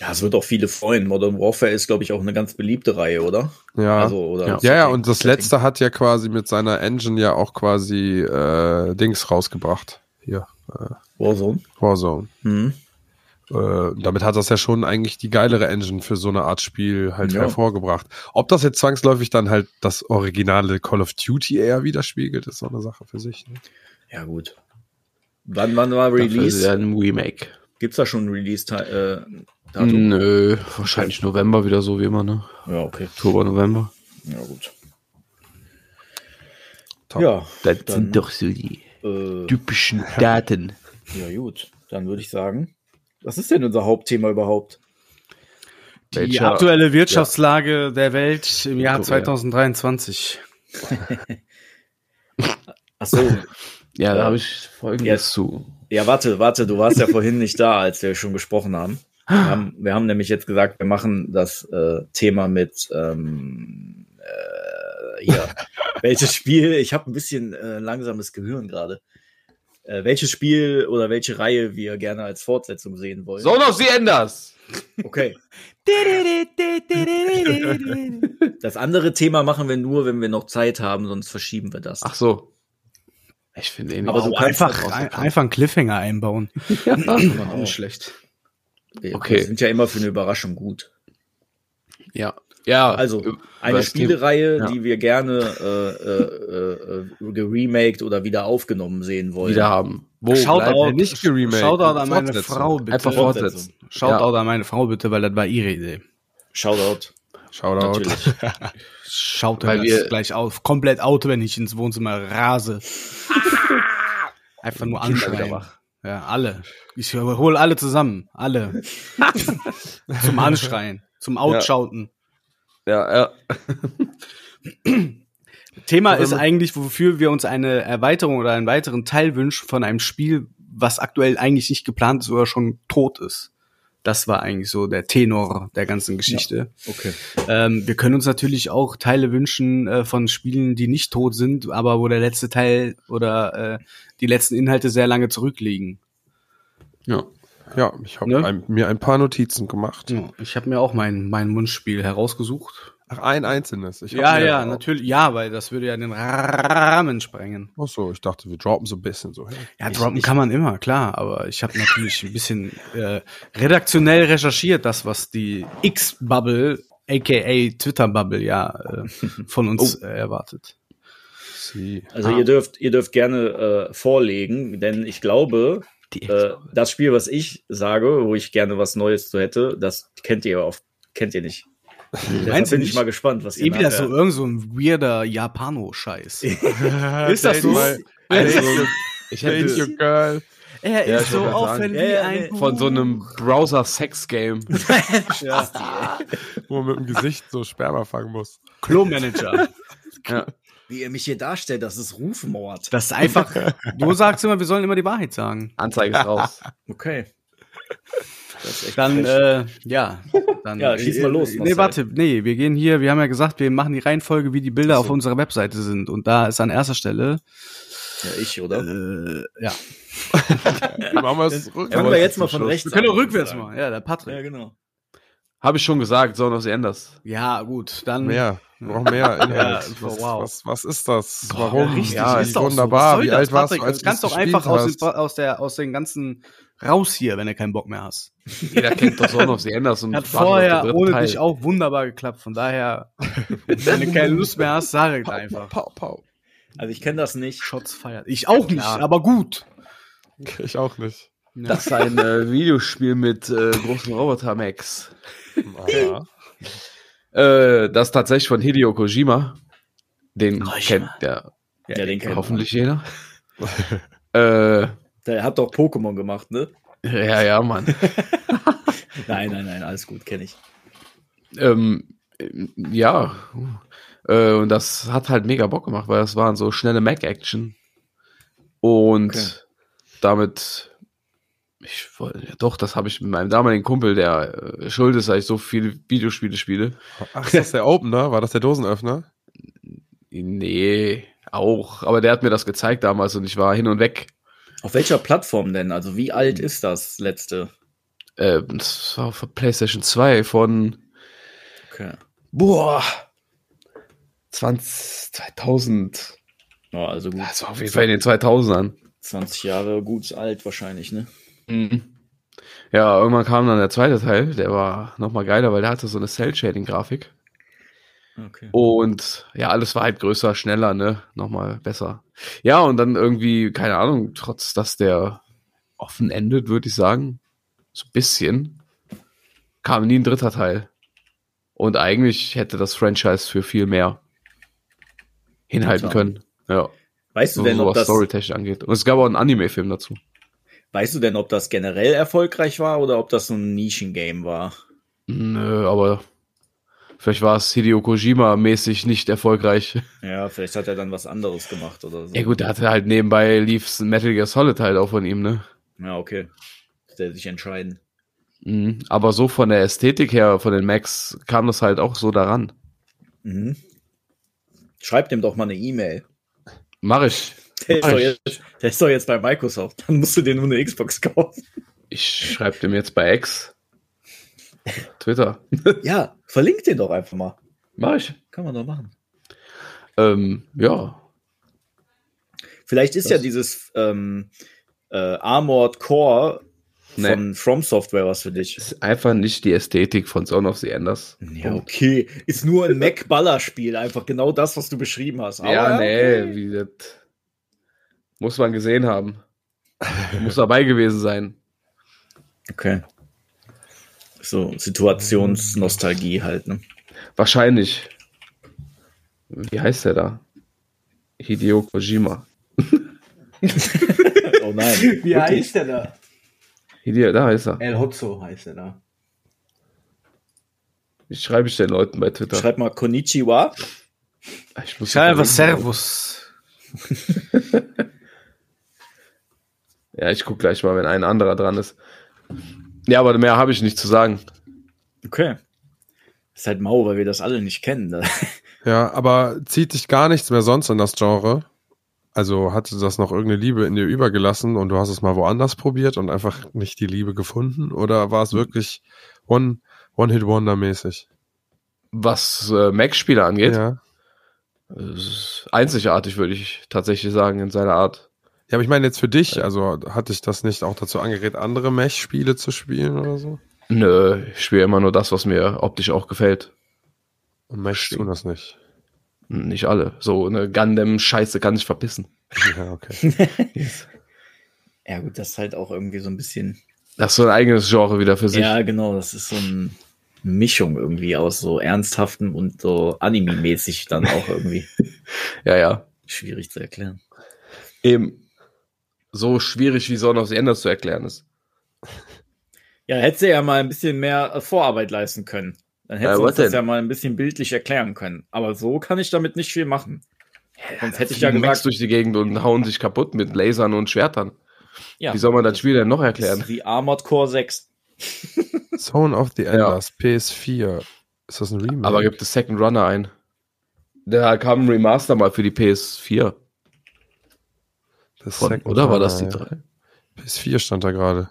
Ja, es wird auch viele freuen. Modern Warfare ist, glaube ich, auch eine ganz beliebte Reihe, oder? Ja. Also, oder Ja. ja, ja, und das Setting. letzte hat ja quasi mit seiner Engine ja auch quasi äh, Dings rausgebracht. Hier, Warzone. Warzone. Hm. Äh, damit hat das ja schon eigentlich die geilere Engine für so eine Art Spiel halt Ja. hervorgebracht. Ob das jetzt zwangsläufig dann halt das originale Call of Duty eher widerspiegelt, ist so eine Sache für sich. Ne? Ja, gut. Wann, wann war Dafür Release? ja ein Remake. Gibt's da schon ein Release-Datum? Nö, wahrscheinlich November wieder so wie immer, ne? Ja, okay. Oktober, November. Ja, gut. top. Ja, Das Dann- sind doch so die äh, typischen Daten. ja gut. Dann würde ich sagen, was ist denn unser Hauptthema überhaupt? Die Welcher- aktuelle Wirtschaftslage der Welt im Jahr Korea. 2023. Ach so, Ja, da Ja. habe ich folgendes Jetzt. zu. ja, warte, warte, du warst ja vorhin nicht da, als wir schon gesprochen haben. Wir haben, wir haben nämlich jetzt gesagt, wir machen das äh, Thema mit ähm, äh, hier. welches Spiel, ich habe ein bisschen äh, langsames Gehirn gerade. Äh, welches Spiel oder welche Reihe wir gerne als Fortsetzung sehen wollen. So noch sie Enders. Okay. Das andere Thema machen wir nur, wenn wir noch Zeit haben, sonst verschieben wir das. Ach so. Ich finde eh nicht. Aber kannst einfach, ein, einfach einen Cliffhanger einbauen. ja. Auch nicht schlecht. Wir okay. sind ja immer für eine Überraschung gut. ja. Ja. Also, äh, Eine Spielereihe, Ja. die wir gerne äh, äh, äh, geremaked oder wieder aufgenommen sehen wollen. wieder haben. Wo Shoutout, bleibt- nicht geremaked? Shoutout an meine. Frau bitte. Einfach fortsetzen. Shoutout an meine Frau bitte, weil das war ihre Idee. Shoutout. Shoutout. Natürlich. Schaut Weil wir- gleich auf. Komplett Auto, wenn ich ins Wohnzimmer rase. Einfach nur anschreien. Ja, alle. Ich hole alle zusammen. Alle. zum Anschreien. Zum Outschauten. Ja, ja. Thema ist eigentlich, wofür wir uns eine Erweiterung oder einen weiteren Teil wünschen von einem Spiel, was aktuell eigentlich nicht geplant ist oder schon tot ist. Das war eigentlich so der Tenor der ganzen Geschichte. Okay. Ähm, wir können uns natürlich auch Teile wünschen äh, von Spielen, die nicht tot sind, aber wo der letzte Teil oder äh, die letzten Inhalte sehr lange zurückliegen. ja. Ja, ich habe Ne? mir ein paar Notizen gemacht. Ja, ich habe mir auch mein, mein Wunschspiel herausgesucht. Ach, ein einzelnes. Ja, ja, auch- natürlich. Ja, weil das würde ja den Rahmen sprengen. Ach so, ich dachte, wir droppen so ein bisschen so. Ja, Ich- droppen ich- kann man immer, klar. Aber ich habe natürlich ein bisschen äh, redaktionell recherchiert, das, was die X-Bubble, aka Twitter-Bubble, ja, äh, von uns äh, erwartet. Sie. Also Ah. ihr dürft, ihr dürft gerne äh, vorlegen, denn ich glaube, äh, das Spiel, was ich sage, wo ich gerne was Neues zu hätte, das kennt ihr auf, kennt ihr nicht. Meinst bin ich nicht? mal gespannt, was ihr Eh wieder so irgend so ein weirder Japano-Scheiß. ist das so? also, ich hätte your girl. Er Ja, ist ich so offen wie Ja, ja, ein nee. von so einem Browser-Sex-Game. Wo man mit dem Gesicht so Sperma fangen muss. Klo-Manager. ja. Wie ihr mich hier darstellt, das ist Rufmord. Das ist einfach, du sagst immer, wir sollen immer die Wahrheit sagen. Anzeige ist raus. Okay. Das ist echt Dann, äh, ja. Dann, Ja, schieß mal los, Nee, Marcel. warte, nee, wir gehen hier, wir haben ja gesagt, wir machen die Reihenfolge, wie die Bilder auf unserer Webseite sind. Und da ist an erster Stelle, ja, ich, oder? äh, ja. Machen wir es zurück. Fangen wir jetzt mal von rechts Wir können auch rückwärts sagen. machen. Ja, der Ja, Patrick. genau. Habe ich schon gesagt, Zone of the Enders. Ja, gut, dann. Mehr. Brauchen mehr Inhalt. Ja, was, wow. was, was ist das? Boah, Warum? richtig, ja, ist so. wunderbar. Soll Wie das, alt warst du, als Du kannst du doch einfach aus, den, aus, der, aus den ganzen raus hier, wenn du keinen Bock mehr hast. Jeder kennt doch Zone of the Enders und Hat vorher ohne Teil. dich auch wunderbar geklappt. Von daher, wenn du keine Lust mehr hast, sag ich einfach. Pau, pau. Also ich kenne das nicht. Shots feiert. Ich auch nicht, Ja. aber gut. Ich auch nicht. Das ist ein äh, Videospiel mit äh, großen Roboter-Max. Ja. Äh, das ist tatsächlich von Hideo Kojima. Den Kojima. kennt der Ja, den kennt hoffentlich jeder. äh, Der hat doch Pokémon gemacht, ne? ja, ja, Mann. Nein, nein, nein, alles gut, kenne ich. ähm, ja. Äh, und das hat halt mega Bock gemacht, weil das waren so schnelle Mac-Action. Und Okay. damit, ich wollte, ja doch, das habe ich mit meinem damaligen Kumpel, der äh, schuld ist, dass ich so viele Videospiele spiele. Ach, ist das der Opener? War das der Dosenöffner? Nee, auch. Aber der hat mir das gezeigt damals und ich war hin und weg. Auf welcher Plattform denn? Also wie alt ist das letzte? Äh, das war auf der PlayStation 2 von, Okay. boah, 20, 2000. Ja, also gut. Das war auf jeden Fall in den 2000ern. 20 Jahre gut alt wahrscheinlich, ne? Mhm. Ja, irgendwann kam dann der zweite Teil, der war nochmal geiler, weil der hatte so eine Cell-Shading-Grafik. Okay. Und ja, alles war halt größer, schneller, ne? Nochmal besser. Ja, und dann irgendwie, keine Ahnung, trotz dass der offen endet, würde ich sagen, so ein bisschen, kam nie ein dritter Teil. Und eigentlich hätte das Franchise für viel mehr hinhalten können. Ja. Weißt du so, denn, so ob was das, Storytechnik angeht. Und es gab auch einen Anime-Film dazu. Weißt du denn, ob das generell erfolgreich war oder ob das so ein Nischen-Game war? Nö, aber vielleicht war es Hideo Kojima-mäßig nicht erfolgreich. Ja, vielleicht hat er dann was anderes gemacht oder so. Ja gut, der hatte halt nebenbei lief's Metal Gear Solid halt auch von ihm, ne? Ja, okay. Der sich entscheiden. Mhm. Aber so von der Ästhetik her, von den Macs, kam das halt auch so daran. Mhm. Schreib dem doch mal eine E-Mail. Mach ich. Der ist, doch jetzt, der ist doch jetzt bei Microsoft. Dann musst du dir nur eine Xbox kaufen. Ich schreibe dem jetzt bei X. Twitter. Ja, verlink den doch einfach mal. Mach ich. Kann man doch machen. Ähm, ja. Vielleicht ist Das- ja dieses ähm, äh, Armored Core von From Software was für dich. Ist einfach nicht die Ästhetik von Son of the Enders. Ja, okay. Ist nur ein Mac-Baller-Spiel. Einfach genau das, was du beschrieben hast. Aber ja, nee, okay. wie das muss man gesehen haben. muss dabei gewesen sein. Okay. So, Situationsnostalgie halt, ne? Wahrscheinlich. Wie heißt der da? Hideo Kojima. Oh nein. Wie heißt der da? Hideo, da heißt er. El Hotzo heißt der da. Wie schreibe ich den Leuten bei Twitter? Schreib mal Konnichiwa. ich muss Schreib einfach. Servus. Ja, ich guck gleich mal, wenn ein anderer dran ist. Ja, aber mehr habe ich nicht zu sagen. Okay. Ist halt mau, weil wir das alle nicht kennen. ne? Ja, aber zieht dich gar nichts mehr sonst in das Genre? Also hatte das noch irgendeine Liebe in dir übergelassen und du hast es mal woanders probiert und einfach nicht die Liebe gefunden? Oder war es wirklich One, One-Hit-Wonder-mäßig? Was äh, Mac-Spiele angeht, Ja. ist einzigartig, würde ich tatsächlich sagen, in seiner Art. Ja, aber ich meine jetzt für dich, also hatte ich das nicht auch dazu angeregt, andere Mech-Spiele zu spielen oder so? Nö, ich spiele immer nur das, was mir optisch auch gefällt. Und Mechs tun das nicht. Nicht alle. So eine Gundam-Scheiße kann ich verpissen. Ja, okay. Ja, gut, das ist halt auch irgendwie so ein bisschen. Das ist so ein eigenes Genre wieder für sich. Ja, genau, das ist so eine Mischung irgendwie aus so ernsthaften und so Anime-mäßig dann auch irgendwie. ja. ja. Schwierig zu erklären. Eben so schwierig wie Son of the Enders zu erklären ist. Ja, hättest du ja mal ein bisschen mehr äh, Vorarbeit leisten können. Dann Äh, du was uns das ja mal ein bisschen bildlich erklären können. Aber so kann ich damit nicht viel machen. Sonst hätte ich ja gesagt, durch die Gegend und hauen sich kaputt mit Lasern und Schwertern. ja, Wie soll man das Spiel denn noch das erklären? ist wie Armored Core 6. Zone of the Enders, PS4. Ist das ein Remake? Aber gibt es Second Runner ein? Da kam ein Remaster mal für die PS4. Das Von, Second oder war das die Runner, 3? ja. PS4 stand da gerade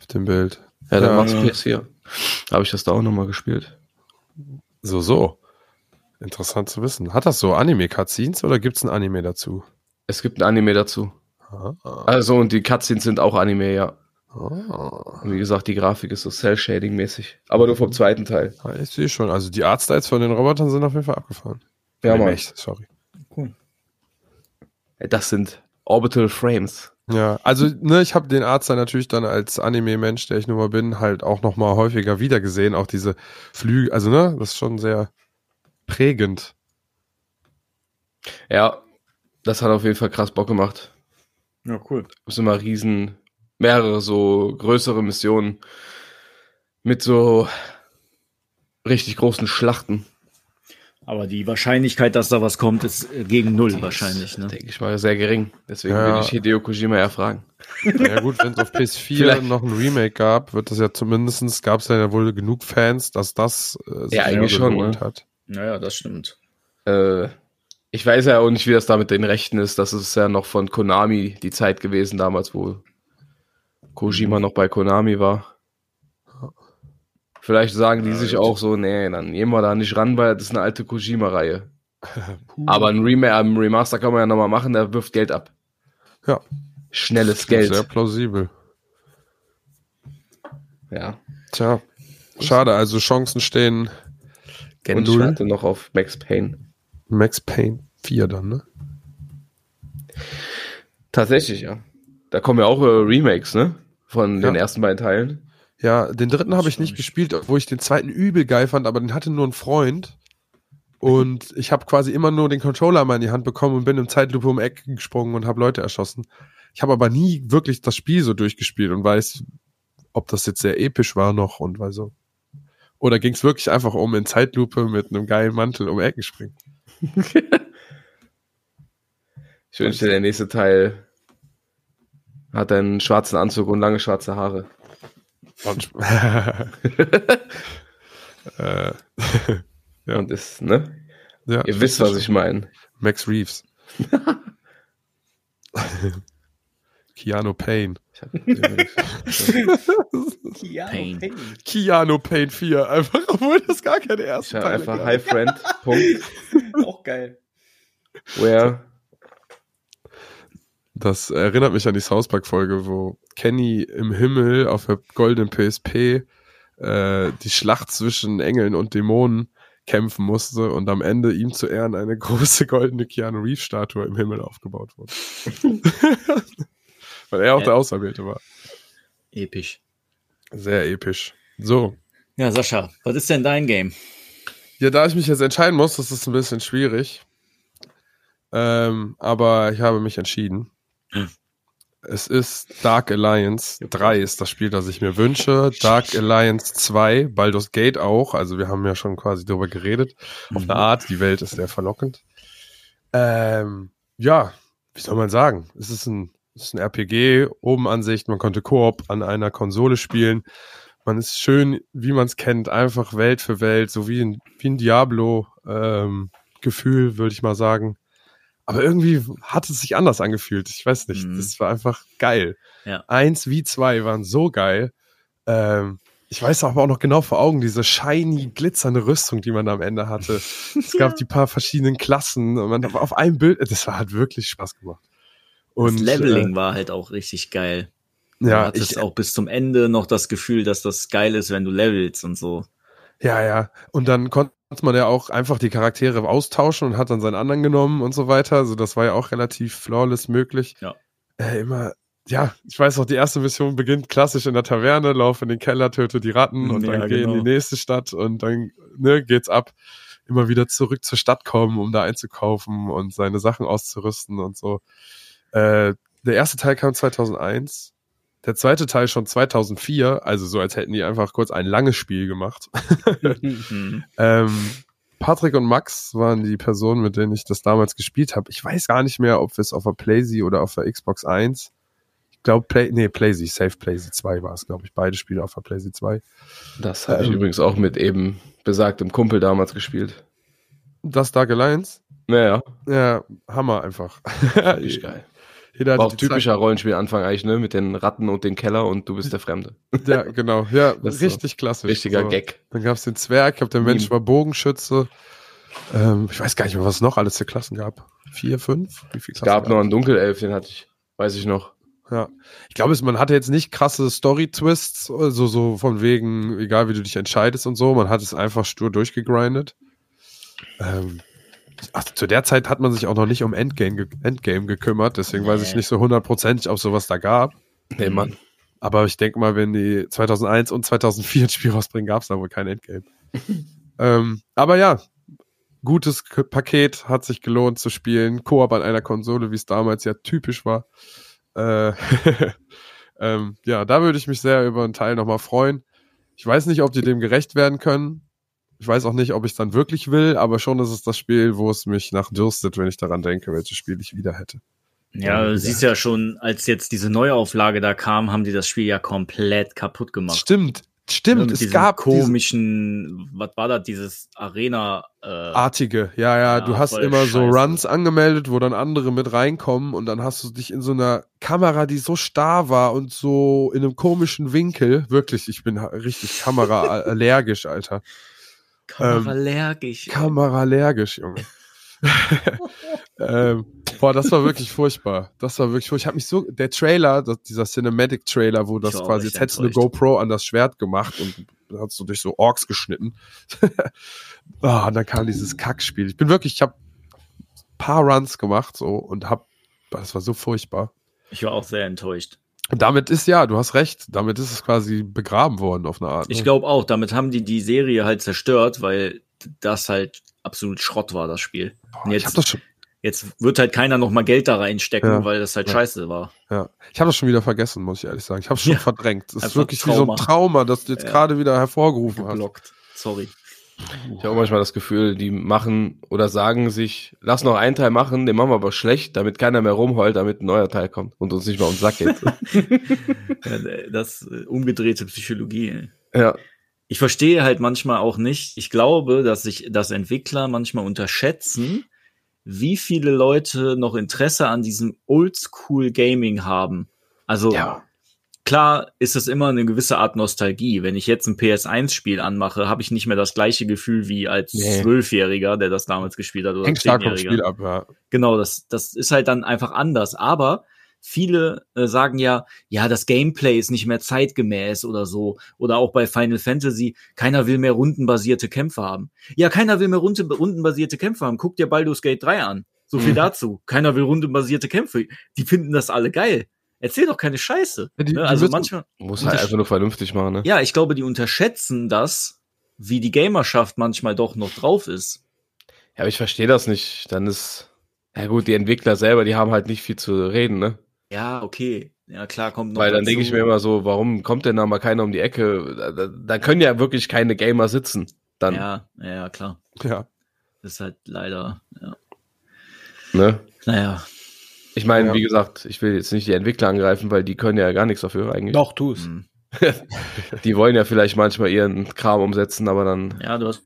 auf dem Bild. Ja, dann Ja. war es PS4. Habe ich das da auch nochmal gespielt. So, so. Interessant zu wissen. Hat das so Anime-Cutscenes oder gibt es ein Anime dazu? Es gibt ein Anime dazu. Ah, Also, und die Cutscenes sind auch Anime, ja. ah. Wie gesagt, die Grafik ist so Cell-Shading-mäßig. Aber nur vom zweiten Teil. Ah, Ich sehe schon. Also die Artstyles von den Robotern sind auf jeden Fall abgefahren. Ja, Mann. Mechs, sorry. Das sind Orbital Frames. Ja, also ne, ich habe den Artstyle natürlich dann als Anime-Mensch, der ich nun mal bin, halt auch noch mal häufiger wiedergesehen. Auch diese Flüge, also ne, das ist schon sehr prägend. Ja, das hat auf jeden Fall krass Bock gemacht. Ja, cool. Es sind immer riesen, mehrere so größere Missionen mit so richtig großen Schlachten. Aber die Wahrscheinlichkeit, dass da was kommt, ist äh, gegen null Die wahrscheinlich. ist, Ne? Denke ich mal, sehr gering. Deswegen Ja. will ich Hideo Kojima ja fragen. Ja gut, wenn es auf PS4 Vielleicht. noch ein Remake gab, wird das ja zumindestens gab es ja wohl genug Fans, dass das äh, sich Ja, eigentlich sehr schon, ne? hat. Naja, das stimmt. Äh, ich weiß ja auch nicht, wie das da mit den Rechten ist. Das ist ja noch von Konami die Zeit gewesen damals, wo Kojima noch bei Konami war. Vielleicht sagen die Ja, sich auch so, nee, dann gehen wir da nicht ran, weil das ist eine alte Kojima-Reihe. Aber ein, Rem ein Remaster kann man ja nochmal machen, der wirft Geld ab. Ja. Schnelles Geld. Sehr plausibel. Ja. Tja, schade, also Chancen stehen Und ich warte noch auf Max Payne. Max Payne 4 dann, ne? Tatsächlich, ja. Da kommen ja auch äh, Remakes, ne? Von den Ja. ersten beiden Teilen. Ja, den dritten habe ich nicht gespielt, obwohl ich den zweiten übel geil fand, aber den hatte nur ein Freund. Und ich habe quasi immer nur den Controller mal in die Hand bekommen und bin im Zeitlupe um Ecken gesprungen und habe Leute erschossen. Ich habe aber nie wirklich das Spiel so durchgespielt und weiß, ob das jetzt sehr episch war noch und weil so. Oder ging es wirklich einfach um in Zeitlupe mit einem geilen Mantel um Ecken springen? Ich wünschte, der nächste Teil hat einen schwarzen Anzug und lange schwarze Haare. Und, äh, Ja. Und ist, ne? ja, Ihr wisst, was ich meine. Max Reeves. Keanu Payne. Hab- übrigens- Pain. Keanu Payne 4, einfach, obwohl das gar keine erste habe Teile einfach. Hi Friend. Punkt. Auch geil. Where? Das erinnert mich an die South Park Folge, wo Kenny im Himmel auf der goldenen PSP äh, die Schlacht zwischen Engeln und Dämonen kämpfen musste und am Ende ihm zu Ehren eine große goldene Keanu Reeves Statue im Himmel aufgebaut wurde. Weil er auch der Auserwählte war. Episch. Sehr episch. So. Ja, Sascha, was ist denn dein Game? Ja, da ich mich jetzt entscheiden muss, das ist ein bisschen schwierig. Ähm, aber ich habe mich entschieden. Hm. Es ist Dark Alliance 3 ist das Spiel, das ich mir wünsche. Dark Alliance 2, Baldur's Gate auch. Also wir haben ja schon quasi darüber geredet. Auf eine Art, die Welt ist sehr verlockend. Ähm, ja, wie soll man sagen? Es ist ein, es ist ein RPG, Obenansicht, man konnte Koop an einer Konsole spielen. Man ist schön, wie man es kennt, einfach Welt für Welt, so wie ein, wie ein Diablo-Gefühl, würde ich mal sagen. Aber irgendwie hat es sich anders angefühlt. Ich weiß nicht. Mhm. Das war einfach geil. Ja. Eins wie zwei waren so geil. Ähm, ich weiß aber auch noch genau vor Augen, diese shiny, glitzernde Rüstung, die man am Ende hatte. Es gab die paar verschiedenen Klassen und man auf einem Bild, das war, hat wirklich Spaß gemacht. Und das Leveling war halt auch richtig geil. äh, du ja, hattest ich, auch bis zum Ende noch das Gefühl, dass das geil ist, wenn du levelst und so. ja, ja. Und dann konnte man ja auch einfach die Charaktere austauschen und hat dann seinen anderen genommen und so weiter. Also das war ja auch relativ flawless möglich. Ja. Äh, immer, ja, ich weiß noch, die erste Mission beginnt klassisch in der Taverne, lauf in den Keller, töte die Ratten und Ja, dann geh in genau. die nächste Stadt und dann ne, geht's ab. Immer wieder zurück zur Stadt kommen, um da einzukaufen und seine Sachen auszurüsten und so. Äh, der erste Teil kam 2001. Der zweite Teil schon 2004, also so als hätten die einfach kurz ein langes Spiel gemacht. Mhm. Ähm, Patrick und Max waren die Personen, mit denen ich das damals gespielt habe. Ich weiß gar nicht mehr, ob wir es auf der Playsee oder auf der Xbox 1. Ich glaube, Play, nee, Playsee, Safe Playsee 2 war es, glaube ich. Beide Spiele auf der Playsee 2. Das habe ich Ähm. übrigens auch mit eben besagtem Kumpel damals gespielt. Das Dark Alliance? Naja, Ja, Hammer einfach. ist geil. Jeder War auch typischer Rollenspielanfang eigentlich, ne? Mit den Ratten und den Keller und du bist der Fremde. Ja, genau. Ja, Das ist so richtig klassisch. Richtiger So. Gag. Dann gab es den Zwerg, ich glaube, der Mensch war Bogenschütze. Ähm, ich weiß gar nicht mehr, was es noch alles für Klassen gab. Vier, fünf? Wie viele Es gab noch einen Dunkelelf, den hatte ich, weiß ich noch. Ja. Ich glaube, man hatte jetzt nicht krasse Story-Twists, also so von wegen, egal wie du dich entscheidest und so, man hat es einfach stur durchgegrindet. Ähm, ach, zu der Zeit hat man sich auch noch nicht um Endgame, ge Endgame gekümmert, deswegen weiß ich Nee. nicht so hundertprozentig, ob sowas da gab. Nee, Mann. Aber ich denke mal, wenn die 2001 und 2004 ein Spiel rausbringen, gab es da wohl kein Endgame. ähm, aber ja, gutes K Paket, hat sich gelohnt zu spielen. Koop an einer Konsole, wie es damals ja typisch war. Äh, ähm, ja, da würde ich mich sehr über einen Teil nochmal freuen. Ich weiß nicht, ob die dem gerecht werden können. Ich weiß auch nicht, ob ich es dann wirklich will, aber schon ist es das Spiel, wo es mich nachdürstet, wenn ich daran denke, welches Spiel ich wieder hätte. Ja, du siehst ja schon, als jetzt diese Neuauflage da kam, haben die das Spiel ja komplett kaputt gemacht. Stimmt, Ne, stimmt. mit es diesem gab diese- komischen, was war das, dieses Arena, äh, Artige, ja, ja, Ja, du hast immer so scheiße. Runs angemeldet, wo dann andere mit reinkommen und dann hast du dich in so einer Kamera, die so starr war und so in einem komischen Winkel, wirklich, ich bin richtig Kamera-allergisch, Alter. Kamerallergisch. Kamera-allergisch, Junge. ähm, boah, das war wirklich furchtbar. Das war wirklich furchtbar. Ich habe mich so, der Trailer, das, dieser Cinematic-Trailer, wo das quasi, jetzt hättest du eine. GoPro an das Schwert gemacht und hast du durch so Orks geschnitten. ah, und dann kam dieses Kackspiel. Ich bin wirklich, ich habe paar Runs gemacht so und hab, das war so furchtbar. Ich war auch sehr enttäuscht. Damit ist ja, du hast recht, damit ist es quasi begraben worden auf eine Art. Ich ne? glaube auch, damit haben die die Serie halt zerstört, weil das halt absolut Schrott war, das Spiel. Und ich jetzt, das schon, jetzt wird halt keiner noch mal Geld da reinstecken, Ja. weil das halt Ja. scheiße war. ja. Ich habe das schon wieder vergessen, muss ich ehrlich sagen. Ich habe schon Ja. verdrängt. Das ist wirklich wie so ein Trauma, das du jetzt gerade wieder hervorgerufen hast. Geblockt. Sorry. Ich habe auch manchmal das Gefühl, die machen oder sagen sich, lass noch einen Teil machen, den machen wir aber schlecht, damit keiner mehr rumheult, damit ein neuer Teil kommt und uns nicht mehr um den Sack geht. Das äh, umgedrehte Psychologie. Ja. Ich verstehe halt manchmal auch nicht. Ich glaube, dass sich, dass Entwickler manchmal unterschätzen, wie viele Leute noch Interesse an diesem Oldschool Gaming haben. Also Ja. Klar ist es immer eine gewisse Art Nostalgie. Wenn ich jetzt ein PS1-Spiel anmache, habe ich nicht mehr das gleiche Gefühl wie als Nee. Zwölfjähriger, der das damals gespielt hat oder Hängt stark vom. Spiel ab, ja. Genau, das, das ist halt dann einfach anders. Aber viele äh, sagen ja, ja, das Gameplay ist nicht mehr zeitgemäß oder so. Oder auch bei Final Fantasy, keiner will mehr rundenbasierte Kämpfe haben. Ja, keiner will mehr runde, rundenbasierte Kämpfe haben. Guck dir Baldur's Gate 3 an. So viel Mhm. dazu. Keiner will rundenbasierte Kämpfe. Die finden das alle geil. Erzähl doch keine Scheiße. Ja, die- ne? Also manchmal, Muss halt einfach nur vernünftig machen, ne? ja, ich glaube, die unterschätzen das, wie die Gamerschaft manchmal doch noch drauf ist. Ja, aber ich verstehe das nicht. Dann ist, ja gut, die Entwickler selber, die haben halt nicht viel zu reden, ne? Ja, okay. Ja, klar, kommt noch Weil dann denke ich mir immer so, warum kommt denn da mal keiner um die Ecke? Da, da, da können ja wirklich keine Gamer sitzen. Dann, Ja, ja, klar. ja. Das ist halt leider, ja. ne? Naja. Ich meine, Ja. wie gesagt, ich will jetzt nicht die Entwickler angreifen, weil die können ja gar nichts dafür eigentlich. Doch, tu es. hm. Die wollen ja vielleicht manchmal ihren Kram umsetzen, aber dann Ja, du hast.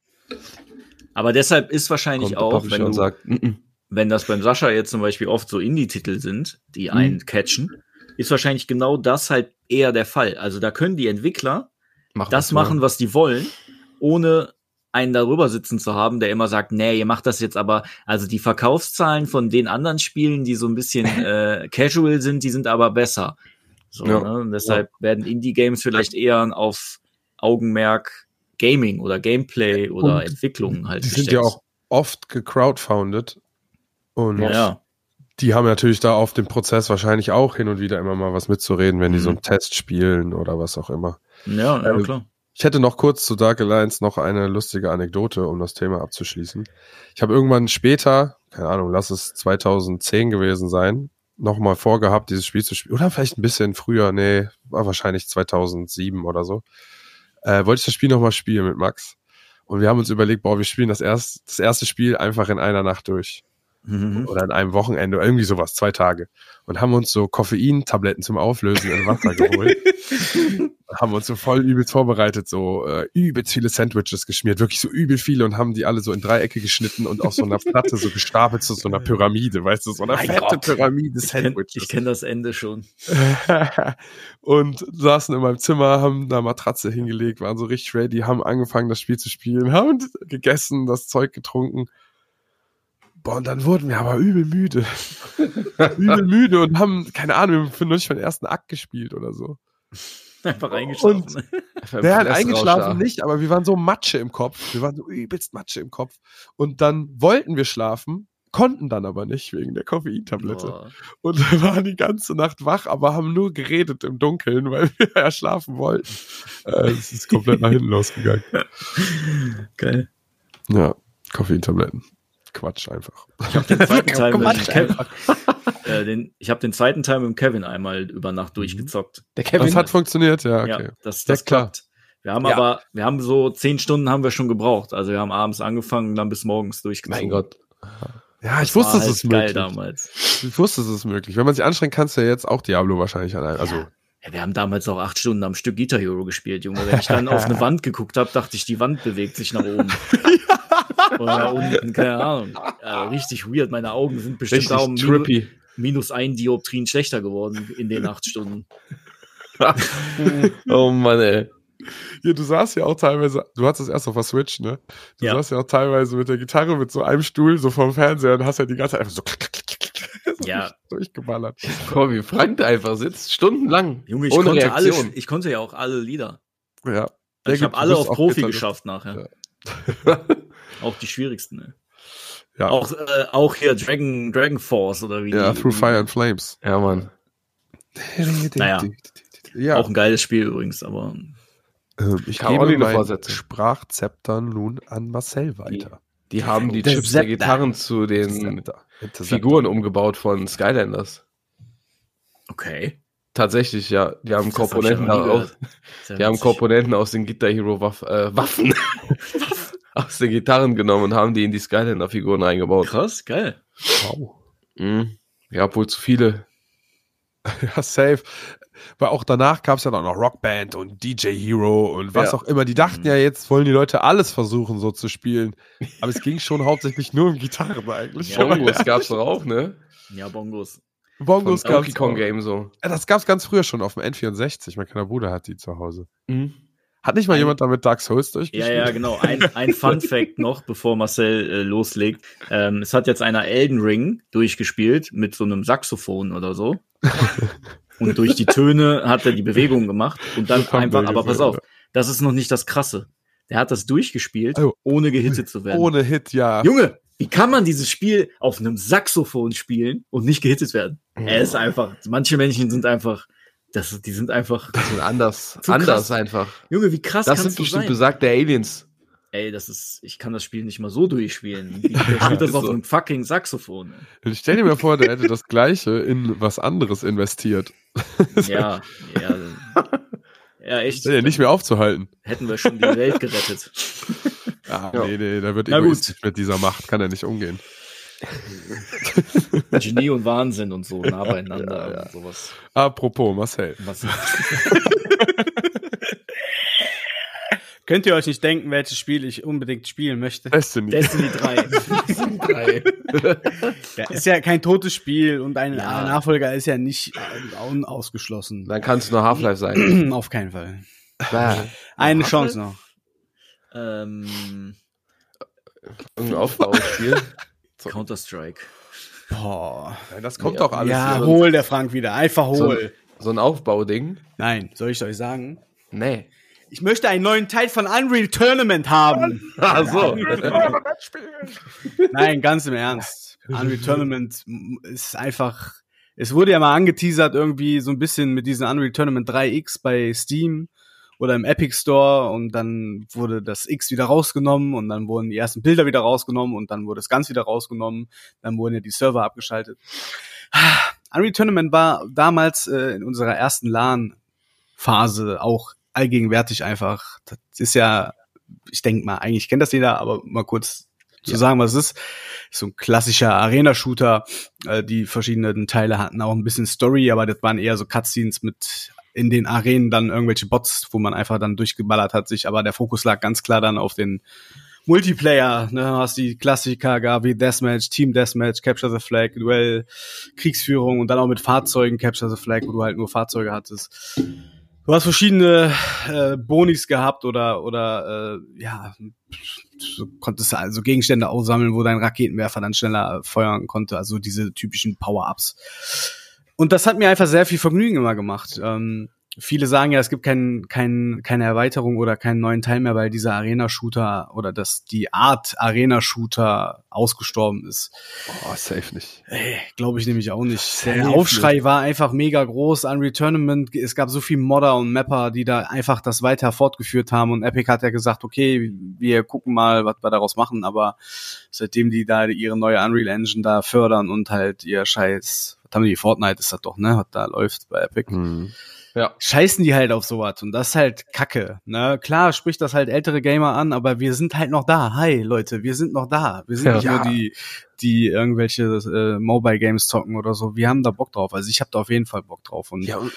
Aber deshalb ist wahrscheinlich auch, wenn, du, sagt, "Mm, mm." wenn das beim Sascha jetzt zum Beispiel oft so Indie-Titel sind, die Mhm. einen catchen, ist wahrscheinlich genau das halt eher der Fall. Also da können die Entwickler mach das machen, was die wollen, ohne einen darüber sitzen zu haben, der immer sagt, nee, ihr macht das jetzt aber, also die Verkaufszahlen von den anderen Spielen, die so ein bisschen äh, casual sind, die sind aber besser. So, Ja. ne? Und deshalb werden Indie-Games vielleicht eher auf Augenmerk Gaming oder Gameplay oder Und Entwicklung halt Die sind ja auch oft gecrowdfounded. Und Ja, ja. die haben natürlich da auf dem Prozess wahrscheinlich auch hin und wieder immer mal was mitzureden, wenn die Mhm. so einen Test spielen oder was auch immer. ja, ja Ähm, klar. Ich hätte noch kurz zu Dark Alliance noch eine lustige Anekdote, um das Thema abzuschließen. Ich habe irgendwann später, keine Ahnung, lass es 2010 gewesen sein, nochmal vorgehabt, dieses Spiel zu spielen. Oder vielleicht ein bisschen früher, nee, war wahrscheinlich 2007 oder so. Äh, wollte ich das Spiel nochmal spielen mit Max. Und wir haben uns überlegt, boah, wir spielen das, erst, das erste Spiel einfach in einer Nacht durch. Mhm. Oder in einem Wochenende, irgendwie sowas, zwei Tage. Und haben uns so Koffeintabletten zum Auflösen in Wasser geholt. haben uns so voll übelst vorbereitet, so äh, übelst viele Sandwiches geschmiert, wirklich so übel viele und haben die alle so in Dreiecke geschnitten und auf so einer Platte so gestapelt zu so einer Pyramide, weißt du, so einer Mein fette Gott. Pyramide Ich kenne Sandwiches. kenn das Ende schon. und saßen in meinem Zimmer, haben da Matratze hingelegt, waren so richtig ready, haben angefangen, das Spiel zu spielen, haben gegessen, das Zeug getrunken. Boah, und dann wurden wir aber übel müde. übel müde und haben, keine Ahnung, wir haben nicht den ersten Akt gespielt oder so. Einfach eingeschlafen. Der hat eingeschlafen nicht, aber wir waren so Matsche im Kopf. Wir waren so übelst Matsche im Kopf. Und dann wollten wir schlafen, konnten dann aber nicht wegen der Koffeintablette. Boah. Und wir waren die ganze Nacht wach, aber haben nur geredet im Dunkeln, weil wir ja schlafen wollten. Äh, Es ist komplett nach hinten losgegangen. Geil. Ja, Koffeintabletten. Quatsch einfach. Den zweiten Teil mit Kevin, äh, den, ich habe den zweiten Teil mit dem Kevin einmal über Nacht durchgezockt. Der Kevin Das hat funktioniert, ja, Ja, okay. das, Ja, das klar. klappt. Wir haben Ja. aber, wir haben so zehn Stunden haben wir schon gebraucht. Also wir haben abends angefangen und dann bis morgens durchgezogen. mein Gott. Ja, ich Das wusste, es halt ist geil möglich. damals. Ich wusste, es ist möglich. Wenn man sich anstrengt, kannst du ja jetzt auch Diablo wahrscheinlich einem. Also, Ja, wir haben damals auch acht Stunden am Stück Guitar Hero gespielt, Junge. Wenn ich dann auf eine Wand geguckt habe, dachte ich, die Wand bewegt sich nach oben. Oder unten, keine Ahnung. Ja, richtig weird. Meine Augen sind bestimmt Richtig auch minus, trippy. minus ein Dioptrien schlechter geworden in den acht Stunden. oh Mann, ey. Ja, du saßt ja auch teilweise, du hattest es erst auf der Switch, ne? Du Ja. saßt ja auch teilweise mit der Gitarre mit so einem Stuhl so vom Fernseher und hast ja die ganze Zeit einfach so, so Ja. durchgeballert. Mal, wie Frank einfach sitzt, stundenlang. Junge, ich ohne konnte alle, Reaktion. ich konnte ja auch alle Lieder. Ja. Also ich habe alle auf Profi geschafft nachher. Ja. Auch die schwierigsten. Ne? Ja, Auch, äh, auch hier Dragon, Dragon Force oder wie ja die, Through Fire and Flames. Ja, Mann. Naja. Ja, Auch ein geiles Spiel übrigens, aber ähm, ich Kann auch gebe mein. Sprachzepter nun an Marcel weiter. Die haben die Chips der. Gitarren zu den Figuren umgebaut von Skylanders. Okay. Tatsächlich, ja. Die haben Das hab Komponenten nie aus, die haben. Komponenten aus den Guitar Hero Waff, äh, Waffen aus den Gitarren genommen und haben die in die Skylander Figuren reingebaut. Krass, geil. Wow. Mhm. Ja, wohl zu viele. Ja, safe. Weil auch danach gab es ja dann noch Rockband und DJ Hero und was Ja. auch immer. Die dachten ja, jetzt wollen die Leute alles versuchen, so zu spielen. Aber es ging schon hauptsächlich nur um Gitarren eigentlich. Ja. Bongos gab's doch auch, ne? Ja, Bongos. Bongos Kong auch. Game so. Das gab's ganz früher schon auf dem N64. Mein kleiner Bruder hat die zu Hause. Mhm. Hat nicht mal Ein- jemand damit Dark Souls Ja, durchgespielt? ja, genau. Ein, ein Fun Fact noch, bevor Marcel äh, loslegt. Ähm, es hat jetzt einer Elden Ring durchgespielt mit so einem Saxophon oder so. Und durch die Töne hat er die Bewegung gemacht und dann einfach, aber pass auf, ja. das ist noch nicht das Krasse. Der hat das durchgespielt, Oh. ohne gehittet zu werden. Ohne Hit, ja. Junge, wie kann man dieses Spiel auf einem Saxophon spielen und nicht gehittet werden? Er ist einfach, manche Menschen sind einfach, das, die sind einfach, Die sind anders, Zu anders krass. einfach. Junge, wie krass Das sind du bestimmt sein? besagte Aliens. Ey, das ist, ich kann das Spiel nicht mal so durchspielen. Der spielt das auf so. einem fucking Saxophon. Ich stell dir mal vor, der hätte das Gleiche in was anderes investiert. Ja, ja. Ja, echt. Ja nicht mehr aufzuhalten. Hätten wir schon die Welt gerettet. Ah, Ja. nee, nee, der wird Na egoistisch mit dieser Macht, kann er nicht umgehen. Genie und Wahnsinn und so nah beieinander und sowas. Apropos, Marcel. Was, Könnt ihr euch nicht denken, welches Spiel ich unbedingt spielen möchte? Destiny. Destiny 3. Ja, ist ja kein totes Spiel und ein Ja. Nachfolger ist ja nicht äh, unausgeschlossen. Dann kann es nur Half-Life sein. Auf keinen Fall. Eine? Chance noch. ähm, Irgendein Aufbauspiel. Counter-Strike. Boah. Das kommt doch alles. Ja, hier. hol der Frank wieder. Einfach So, hol. so ein Aufbauding. Nein, soll ich euch sagen? Nee. Ich möchte einen neuen Teil von Unreal Tournament haben. Ach so. Nein, ganz im Ernst. Unreal Tournament ist einfach, es wurde ja mal angeteasert irgendwie so ein bisschen mit diesem Unreal Tournament 3X bei Steam oder im Epic Store und dann wurde das X wieder rausgenommen und dann wurden die ersten Bilder wieder rausgenommen und dann wurde es ganz wieder rausgenommen, dann wurden ja die Server abgeschaltet. Unreal Tournament war damals äh, in unserer ersten LAN-Phase auch allgegenwärtig einfach. Das ist ja, ich denke mal, eigentlich kennt das jeder, aber mal kurz zu Ja. sagen, was es ist. So ein klassischer Arena-Shooter. Äh, die verschiedenen Teile hatten auch ein bisschen Story, aber das waren eher so Cutscenes mit in den Arenen dann irgendwelche Bots, wo man einfach dann durchgeballert hat sich, aber der Fokus lag ganz klar dann auf den Multiplayer, ne, hast die Klassiker gab wie Deathmatch, Team Deathmatch, Capture the Flag, Duell, Kriegsführung und dann auch mit Fahrzeugen, Capture the Flag, wo du halt nur Fahrzeuge hattest. Du hast verschiedene äh, Bonis gehabt oder oder äh, ja, du konntest also Gegenstände aussammeln, wo dein Raketenwerfer dann schneller feuern konnte, also diese typischen Power-Ups. Und das hat mir einfach sehr viel Vergnügen immer gemacht. Ähm, viele sagen ja, es gibt kein, kein, keine Erweiterung oder keinen neuen Teil mehr, weil dieser Arena-Shooter oder dass die Art Arena-Shooter ausgestorben ist. Oh, safe nicht. Ey, glaube ich nämlich auch nicht. Safe Der Aufschrei war einfach mega groß. Unreal Tournament, es gab so viel Modder und Mapper, die da einfach das weiter fortgeführt haben. Und Epic hat ja gesagt, okay, wir gucken mal, was wir daraus machen. Aber seitdem die da ihre neue Unreal Engine da fördern und halt ihr Scheiß, was haben die, Fortnite ist das doch, ne, was da läuft bei Epic Hm. Ja. scheißen die halt auf sowas und das ist halt Kacke. Ne? Klar spricht das halt ältere Gamer an, aber wir sind halt noch da. Hi Leute, wir sind noch da. Wir sind Ja. nicht nur die, die irgendwelche äh, Mobile Games zocken oder so. Wir haben da Bock drauf. Also ich habe da auf jeden Fall Bock drauf. Und Ja, und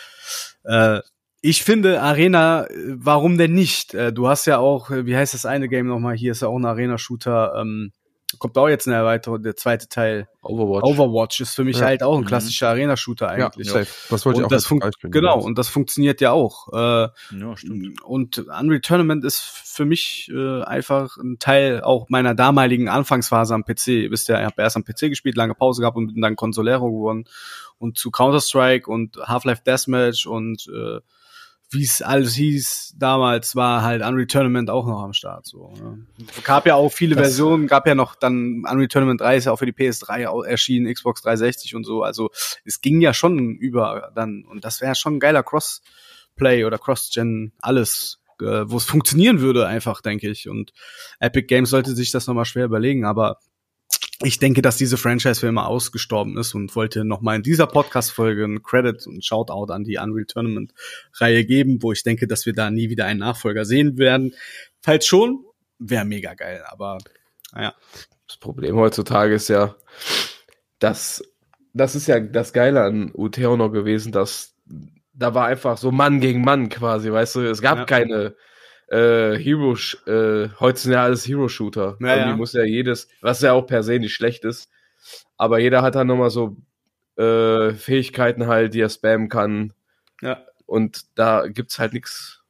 äh, ich finde Arena, äh, warum denn nicht? Äh, du hast ja auch, äh, wie heißt das eine Game nochmal? Hier ist ja auch ein Arena-Shooter. Ähm, kommt auch jetzt eine Erweiterung, der zweite Teil. Overwatch. Overwatch ist für mich Ja. halt auch ein Mhm. klassischer Arena-Shooter eigentlich. Ja, safe. Das wollte ich auch das nehmen. genau und das funktioniert ja auch. Äh, Ja, stimmt. und Unreal Tournament ist für mich äh, einfach ein Teil auch meiner damaligen Anfangsphase am PC. Ihr wisst ja, ich habe erst am PC gespielt, lange Pause gehabt und bin dann Consolero geworden. Und zu Counter-Strike und Half-Life Deathmatch und äh, wie es alles hieß damals, war halt Unreal Tournament auch noch am Start. So, ne? Gab ja auch viele Das- Versionen, gab ja noch dann Unreal Tournament 3 ist ja auch für die PS3 au- erschienen, Xbox 360 und so. Also es ging ja schon über dann und das wäre schon ein geiler Crossplay oder Cross-Gen alles äh, wo es funktionieren würde, einfach, denke ich. Und Epic Games sollte sich das nochmal schwer überlegen, aber ich denke, dass diese Franchise für immer ausgestorben ist und wollte nochmal in dieser Podcast-Folge einen Credit und Shoutout an die Unreal Tournament-Reihe geben, wo ich denke, dass wir da nie wieder einen Nachfolger sehen werden. Falls schon, wäre mega geil, aber naja. Das Problem heutzutage ist ja, dass das ist ja das Geile an UTO noch gewesen, dass da war einfach so Mann gegen Mann quasi, weißt du, es gab Ja. keine äh, Hero, äh, heute sind ja alles Hero-Shooter. Ja, Irgendwie muss ja jedes, was ja auch per se nicht schlecht ist, aber jeder hat dann nochmal so äh, Fähigkeiten halt, die er spammen kann Ja, und da gibt's halt nichts.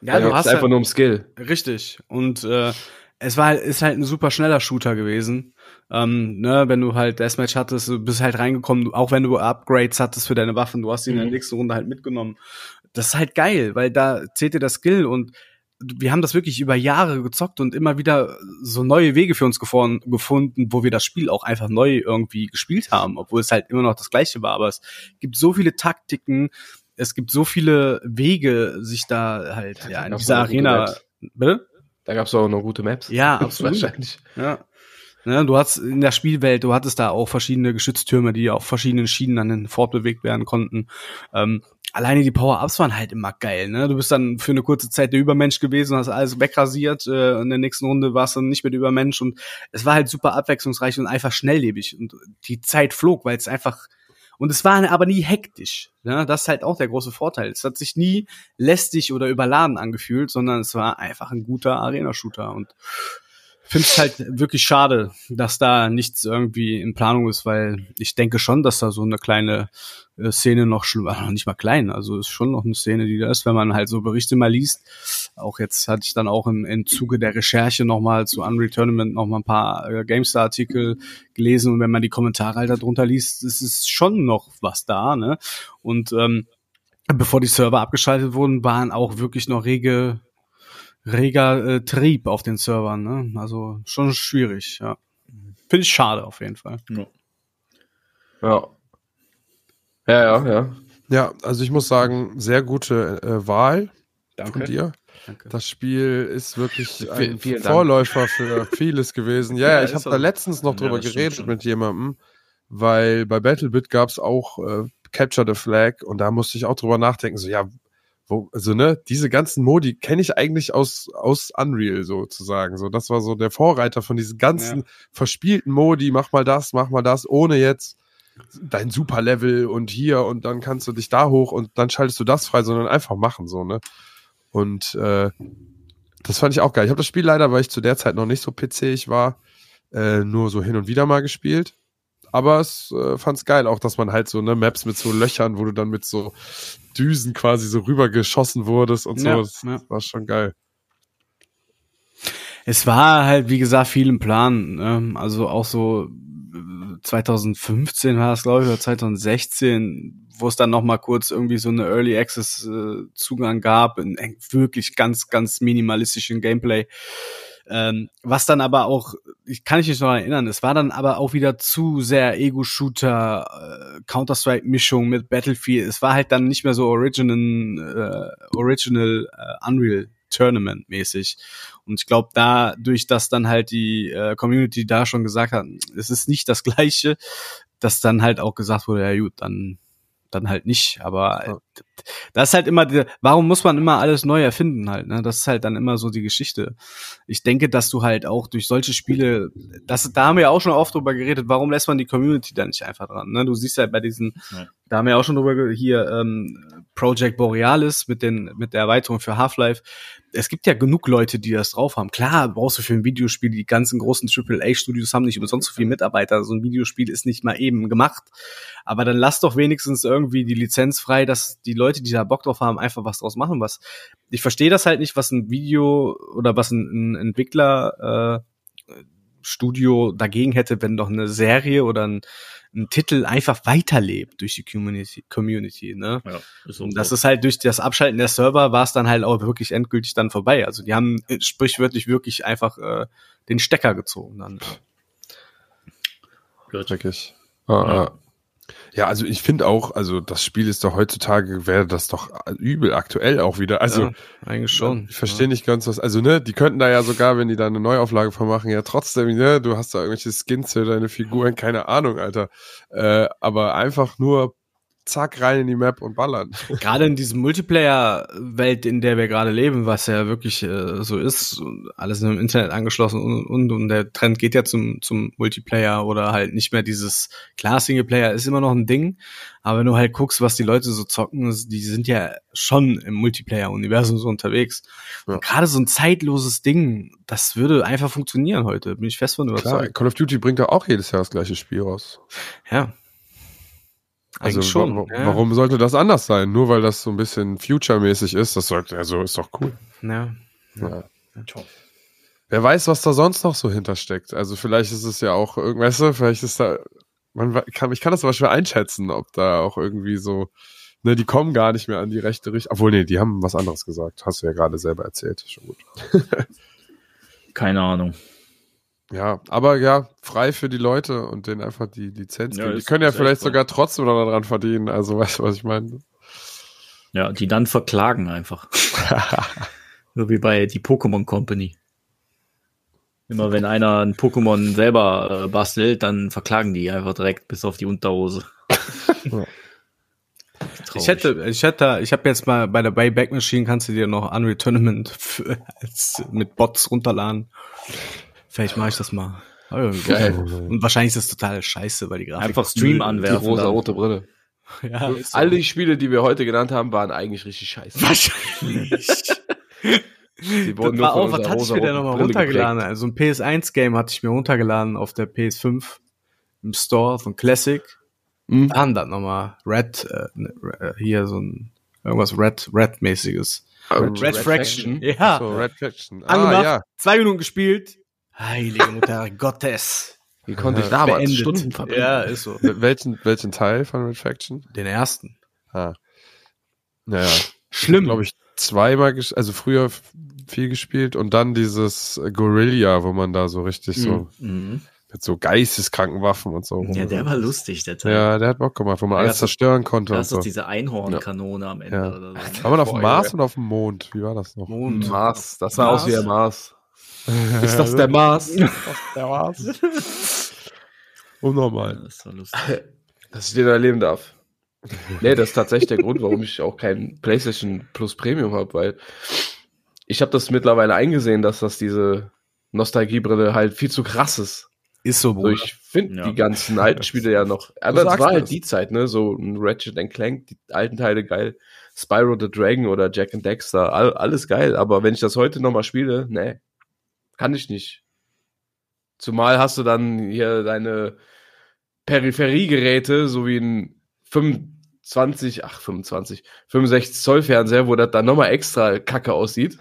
ja da du hast einfach halt, nur um Skill. Richtig. Und äh, es war halt, ist halt ein super schneller Shooter gewesen. Ähm, ne, wenn du halt Deathmatch hattest, du bist halt reingekommen, auch wenn du Upgrades hattest für deine Waffen, du hast die in der Mhm. nächsten Runde halt mitgenommen. Das ist halt geil, weil da zählt dir das Skill und wir haben das wirklich über Jahre gezockt und immer wieder so neue Wege für uns gefunden, wo wir das Spiel auch einfach neu irgendwie gespielt haben, obwohl es halt immer noch das gleiche war. Aber es gibt so viele Taktiken, es gibt so viele Wege, sich da halt Ja, in dieser Arena. Bitte? Da gab's auch noch gute Maps. Ja, absolut. Wahrscheinlich. Ja. Ja, du hast in der Spielwelt, du hattest da auch verschiedene Geschütztürme, die auf verschiedenen Schienen dann fortbewegt werden konnten. Ähm, alleine die Power-Ups waren halt immer geil, ne? Du bist dann für eine kurze Zeit der Übermensch gewesen, hast alles wegrasiert, äh, in der nächsten Runde warst du nicht mehr der Übermensch und es war halt super abwechslungsreich und einfach schnelllebig und die Zeit flog, weil es einfach und es war aber nie hektisch. Ne? Das ist halt auch der große Vorteil. Es hat sich nie lästig oder überladen angefühlt, sondern es war einfach ein guter Arena-Shooter. Und finde es halt wirklich schade, dass da nichts irgendwie in Planung ist, weil ich denke schon, dass da so eine kleine äh, Szene noch äh, nicht mal klein, also ist schon noch eine Szene, die da ist, wenn man halt so Berichte mal liest. Auch jetzt hatte ich dann auch im, im Zuge der Recherche nochmal zu Unreal Tournament nochmal ein paar äh, GameStar-Artikel gelesen und wenn man die Kommentare halt darunter liest, ist es schon noch was da, ne? Und ähm, bevor die Server abgeschaltet wurden, waren auch wirklich noch rege reger äh, Trieb auf den Servern. Ne? Also schon schwierig, ja. Finde ich schade auf jeden Fall. Ja. Ja. Ja, ja, ja. Ja, also ich muss sagen, sehr gute äh, Wahl von dir. Danke. Das Spiel ist wirklich ein vielen Dank. Vorläufer für vieles gewesen. Ja, Ja, ja, ich habe da letztens noch Ja, drüber stimmt geredet mit jemandem, weil bei Battlebit gab's auch äh, Capture the Flag und da musste ich auch drüber nachdenken, so ja, wo, also ne, diese ganzen Modi kenne ich eigentlich aus aus Unreal sozusagen. So, das war so der Vorreiter von diesen ganzen Ja. verspielten Modi, mach mal das, mach mal das, ohne jetzt dein Superlevel und hier und dann kannst du dich da hoch und dann schaltest du das frei, sondern einfach machen so, ne? Und äh, das fand ich auch geil. Ich habe das Spiel leider, weil ich zu der Zeit noch nicht so PC-ig war, äh, nur so hin und wieder mal gespielt. Aber es äh, fand's geil, auch dass man halt so ne Maps mit so Löchern, wo du dann mit so Düsen quasi so rübergeschossen wurdest und so. Ja, das ja. war schon geil. Es war halt, wie gesagt, viel im Plan. Ne? Also auch so äh, 2015 war es, glaube ich, oder 2016, wo es dann noch mal kurz irgendwie so eine Early Access äh, Zugang gab, in wirklich ganz, ganz minimalistischen Gameplay. Ähm, was dann aber auch, ich kann mich nicht noch erinnern, es war dann aber auch wieder zu sehr Ego-Shooter, äh, Counter-Strike-Mischung mit Battlefield. Es war halt dann nicht mehr so Original, äh, Original äh, Unreal Tournament mäßig. Und ich glaube, dadurch, dass dann halt die äh, Community da schon gesagt hat, es ist nicht das Gleiche, dass dann halt auch gesagt wurde, ja gut, dann dann halt nicht. Aber. Das ist halt immer, warum muss man immer alles neu erfinden halt? Ne? Das ist halt dann immer so die Geschichte. Ich denke, dass du halt auch durch solche Spiele, das, da haben wir ja auch schon oft drüber geredet, warum lässt man die Community da nicht einfach dran? Ne? Du siehst ja bei diesen, Ja. da haben wir ja auch schon drüber hier ähm, Project Borealis mit den mit der Erweiterung für Half-Life. Es gibt ja genug Leute, die das drauf haben. Klar, brauchst du für ein Videospiel, die ganzen großen AAA-Studios haben nicht umsonst so viele Mitarbeiter. So ein Videospiel ist nicht mal eben gemacht. Aber dann lass doch wenigstens irgendwie die Lizenz frei, dass die Leute, die da Bock drauf haben, einfach was draus machen. Was ich verstehe das halt nicht, was ein Video oder was ein, ein Entwickler äh, Studio dagegen hätte, wenn doch eine Serie oder ein, ein Titel einfach weiterlebt durch die Community, Community ne? Ja, ist. Und das ist halt durch das Abschalten der Server war es dann halt auch wirklich endgültig dann vorbei. Also die haben äh, sprichwörtlich wirklich einfach äh, den Stecker gezogen dann. blöd. Wirklich. Ah, Ja. ah. Ja, also ich finde auch, also das Spiel ist doch heutzutage, wäre das doch übel aktuell auch wieder. Also ja, eigentlich schon. Ich verstehe nicht ganz was. Also, ne, die könnten da ja sogar, wenn die da eine Neuauflage von machen, ja trotzdem, ne, du hast da irgendwelche Skins für deine Figuren, keine Ahnung, Alter. Äh, aber einfach nur zack rein in die Map und ballern. Gerade in diesem Multiplayer-Welt, in der wir gerade leben, was ja wirklich äh, so ist, alles im Internet angeschlossen und, und und der Trend geht ja zum zum Multiplayer oder halt nicht mehr dieses klar Singleplayer ist immer noch ein Ding, aber wenn du halt guckst, was die Leute so zocken, die sind ja schon im Multiplayer-Universum so unterwegs. Ja. Und gerade so ein zeitloses Ding, das würde einfach funktionieren heute, bin ich fest von Klar, überzeugt. Call of Duty bringt ja auch jedes Jahr das gleiche Spiel raus. Ja. Also Eigentlich schon. wa ja. warum sollte das anders sein? Nur weil das so ein bisschen future-mäßig ist, das sollte, also ist doch cool. Ja. Ja. Wer weiß, was da sonst noch so hintersteckt. Also vielleicht ist es ja auch, irgend- weißt du, vielleicht ist da, man kann, ich kann das aber schwer einschätzen, ob da auch irgendwie so, ne, die kommen gar nicht mehr an die rechte Richtung. Obwohl, nee, die haben was anderes gesagt. Hast du ja gerade selber erzählt. Schon gut. Keine Ahnung. Ja, aber ja, frei für die Leute und denen einfach die Lizenz Ja, geben. Die können ja vielleicht so. sogar trotzdem noch daran verdienen. Also, weißt du, was ich meine? Ja, die dann verklagen einfach. so wie bei die Pokémon Company. Immer wenn einer ein Pokémon selber äh, bastelt, dann verklagen die einfach direkt bis auf die Unterhose. Ja. Ich hätte, ich hätte, ich habe jetzt mal bei der Bayback Machine kannst du dir noch Unreal Tournament für, als, mit Bots runterladen. Vielleicht mache ich das mal. Oh, Geil. Und wahrscheinlich ist das total scheiße, weil die Grafik Einfach Stream Die anwerfen. dann. rosa-rote Brille. ja, so. All die Spiele, die wir heute genannt haben, waren eigentlich richtig scheiße. wahrscheinlich. Die Das war auch, was hatte ich mir denn nochmal runtergeladen? geprägt. Also ein PS1-Game hatte ich mir runtergeladen auf der PS5 im Store von Classic. Mhm. Dann das nochmal Red, äh, ne, äh, hier so ein irgendwas Red, Red-mäßiges. Red, Red, Fraction. Ja. So, Red Faction. Ah, Angemacht, ja. zwei Minuten gespielt. Heilige Mutter Gottes. Wie konnte ich damals Beendet. Stunden verbringen? Ja, ist so. Welchen, welchen Teil von Red Faction? Den ersten. Ah. Naja, Schlimm. glaube ich, zweimal, also früher viel gespielt und dann dieses äh, Guerilla, wo man da so richtig so Mhm. mit so geisteskranken Waffen und so. Ja, der war lustig, der Teil. Ja, der hat Bock gemacht, wo man Ja, alles das- zerstören konnte Da und ist so. doch diese Einhornkanone am Ende Ja. oder so. War man auf dem Mars ja. oder auf dem Mond? Wie war das noch? Mond. Mars, das sah Mars? aus wie der Mars. Ist das der Mars? Der war's. Unnormal. Das war lustig. Dass ich den erleben darf. Nee, das ist tatsächlich der Grund, warum ich auch kein PlayStation Plus Premium habe, weil ich habe das mittlerweile eingesehen, dass das diese Nostalgiebrille halt viel zu krass ist. Ist so, Bruder. ich finde Ja. die ganzen alten Spiele ja noch. Aber es sagst war halt es. die Zeit, ne? So ein Ratchet Clank, die alten Teile geil. Spyro the Dragon oder Jack and Dexter, all, alles geil. Aber wenn ich das heute nochmal spiele, nee, kann ich nicht. Zumal hast du dann hier deine Peripheriegeräte, so wie ein 25, ach 25, 65 Zoll Fernseher, wo das dann nochmal extra kacke aussieht.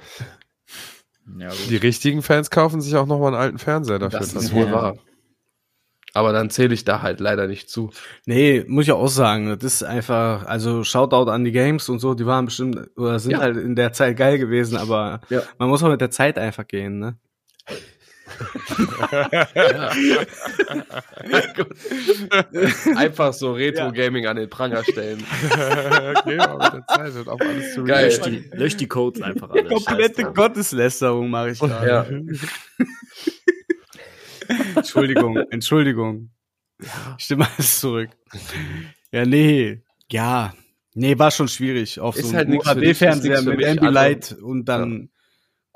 Ja, gut. Die richtigen Fans kaufen sich auch nochmal einen alten Fernseher dafür. Das ist wohl Ja. wahr. Aber dann zähle ich da halt leider nicht zu. Nee, muss ich auch sagen. Das ist einfach, also Shoutout an die Games und so, die waren bestimmt, oder sind Ja. halt in der Zeit geil gewesen, aber Ja. man muss auch mit der Zeit einfach gehen, ne? Einfach so Retro-Gaming an den Pranger stellen. okay, aber mit der Zeit wird auch alles zu Geil. Lösch die, lösch die Codes einfach alle. Komplette. Gotteslästerung mache ich da. Ja. Entschuldigung, Entschuldigung. Ich stimme alles zurück. Ja, nee. Ja. Nee, war schon schwierig. Auf Ist so halt einem nix für dich, ist HD-Fernseher nix für mit Ambilight und dann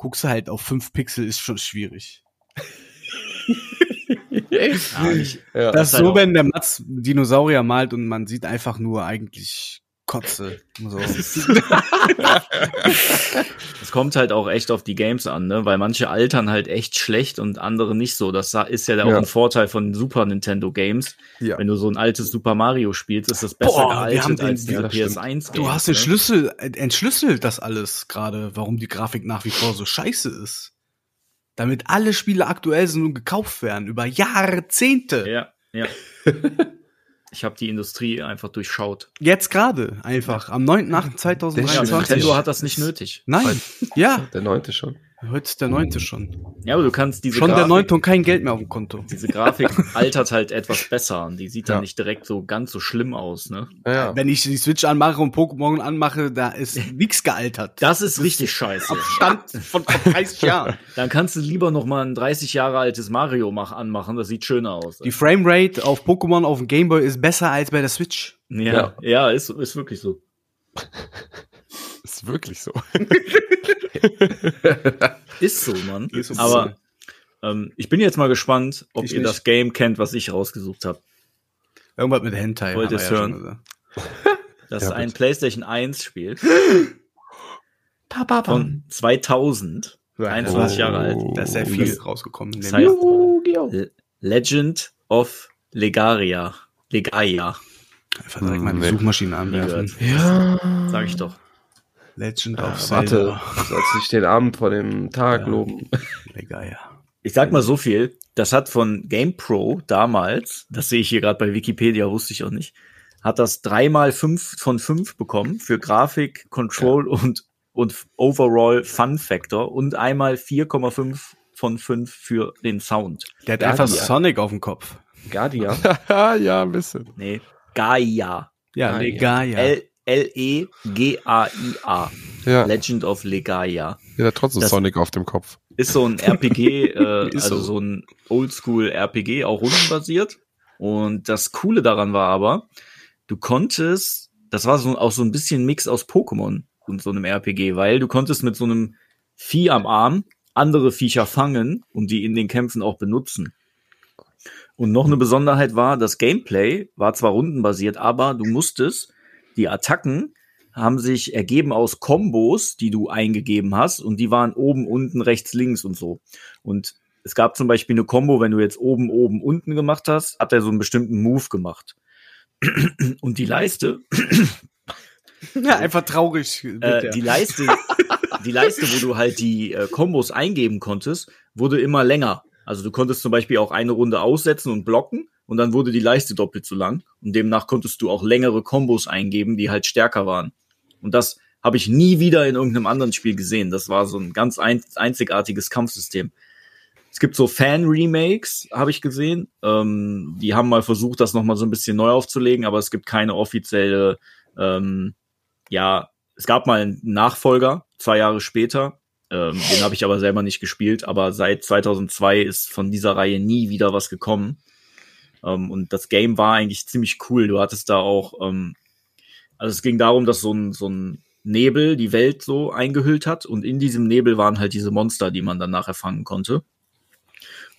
guckst du halt auf 5 Pixel, ist schon schwierig. Ja, ich, Ja. Das ist halt so, auch- wenn der Mats Dinosaurier malt und man sieht einfach nur eigentlich Kotze. So. Es kommt halt auch echt auf die Games an, ne? Weil manche altern halt echt schlecht und andere nicht so. Das ist ja, auch Ja. ein Vorteil von Super Nintendo Games. Ja. Wenn du so ein altes Super Mario spielst, ist das besser Boah, wir haben gealtet den- als diese ja, das stimmt. PS1 Games. Du hast den ne? Schlüssel, äh, entschlüsselt das alles gerade, warum die Grafik nach wie vor so scheiße ist. Damit alle Spiele aktuell sind und gekauft werden, über Jahrzehnte. Ja, ja. ich habe die Industrie einfach durchschaut. Jetzt gerade, einfach, am Ja, 9.8.2021. Nintendo hat das nicht nötig. Nein, ja, Der neunte schon. Heute ist der neunte schon. Ja, aber du kannst diese Schon der Grafik, neunte und kein Geld mehr auf dem Konto. diese Grafik altert halt etwas besser und die sieht dann Ja. nicht direkt so ganz so schlimm aus, ne? Ja, ja. Wenn ich die Switch anmache und Pokémon anmache, da ist nix gealtert. Das ist richtig scheiße. Stand von vor 30 Jahren. Dann kannst du lieber noch mal ein 30 Jahre altes Mario mach anmachen, das sieht schöner aus. Die Framerate auf Pokémon auf dem Gameboy ist besser als bei der Switch. ja, ja, ist, ist wirklich so. Ist wirklich so. Ist so, Mann. Ist so. Aber ähm, ich bin jetzt mal gespannt, ob Ich ihr nicht. das Game kennt, was ich rausgesucht habe. Irgendwas mit Hentai. Wollt wir ihr's ja hören? Das Ja, ist ein. PlayStation 1 Spiel von 2000. 21 Jahre alt. Da ist sehr Oh, viel das- rausgekommen. Das heißt Legend of Legaria. Legaia, Einfach direkt mal die Nee. Suchmaschine anwerfen. Ja. Sag ich doch. Legend Ah, of warte, Zelda. du sollst nicht den Abend vor dem Tag Ja. loben. Legal, ja. Ich sag mal so viel, das hat von GamePro damals, das sehe ich hier gerade bei Wikipedia, wusste ich auch nicht, hat das dreimal fünf von fünf bekommen für Grafik, Control und, und Overall Fun Factor und einmal 4,5 von 5 für den Sound. Der hat Ja, einfach Sonic auf dem Kopf. Guardia. ja, ein bisschen. Nee, Gaia. Ja, Ah, Legal, ja. L- L-E-G-A-I-A. Ja, Legend of Legaia. der hat trotzdem Das- Sonic auf dem Kopf. Ist so ein RPG, äh, Ist also so. so ein Oldschool-RPG, auch rundenbasiert. Und das Coole daran war aber, du konntest, das war so auch so ein bisschen Mix aus Pokémon und so einem RPG, weil du konntest mit so einem Vieh am Arm andere Viecher fangen und die in den Kämpfen auch benutzen. Und noch eine Besonderheit war, das Gameplay war zwar rundenbasiert, aber du musstest die Attacken haben sich ergeben aus Kombos, die du eingegeben hast und die waren oben, unten, rechts, links und so. Und es gab zum Beispiel eine Combo, wenn du jetzt oben, oben, unten gemacht hast, hat er so einen bestimmten Move gemacht. Und die Leiste, ja, einfach traurig. äh, die Leiste, die Leiste, wo du halt die äh, Kombos eingeben konntest, wurde immer länger. Also du konntest zum Beispiel auch eine Runde aussetzen und blocken und dann wurde die Leiste doppelt so lang und demnach konntest du auch längere Kombos eingeben, die halt stärker waren. Und das habe ich nie wieder in irgendeinem anderen Spiel gesehen. Das war so ein ganz ein, einzigartiges Kampfsystem. Es gibt so Fan-Remakes, habe ich gesehen. Ähm, die haben mal versucht, das nochmal so ein bisschen neu aufzulegen, aber es gibt keine offizielle, ähm, ja, es gab mal einen Nachfolger, zwei Jahre später. Ähm, den habe ich aber selber nicht gespielt, aber seit 2002 ist von dieser Reihe nie wieder was gekommen. Ähm, und das Game war eigentlich ziemlich cool. Du hattest da auch, ähm, also es ging darum, dass so ein, so ein Nebel die Welt so eingehüllt hat und in diesem Nebel waren halt diese Monster, die man dann nachher fangen konnte.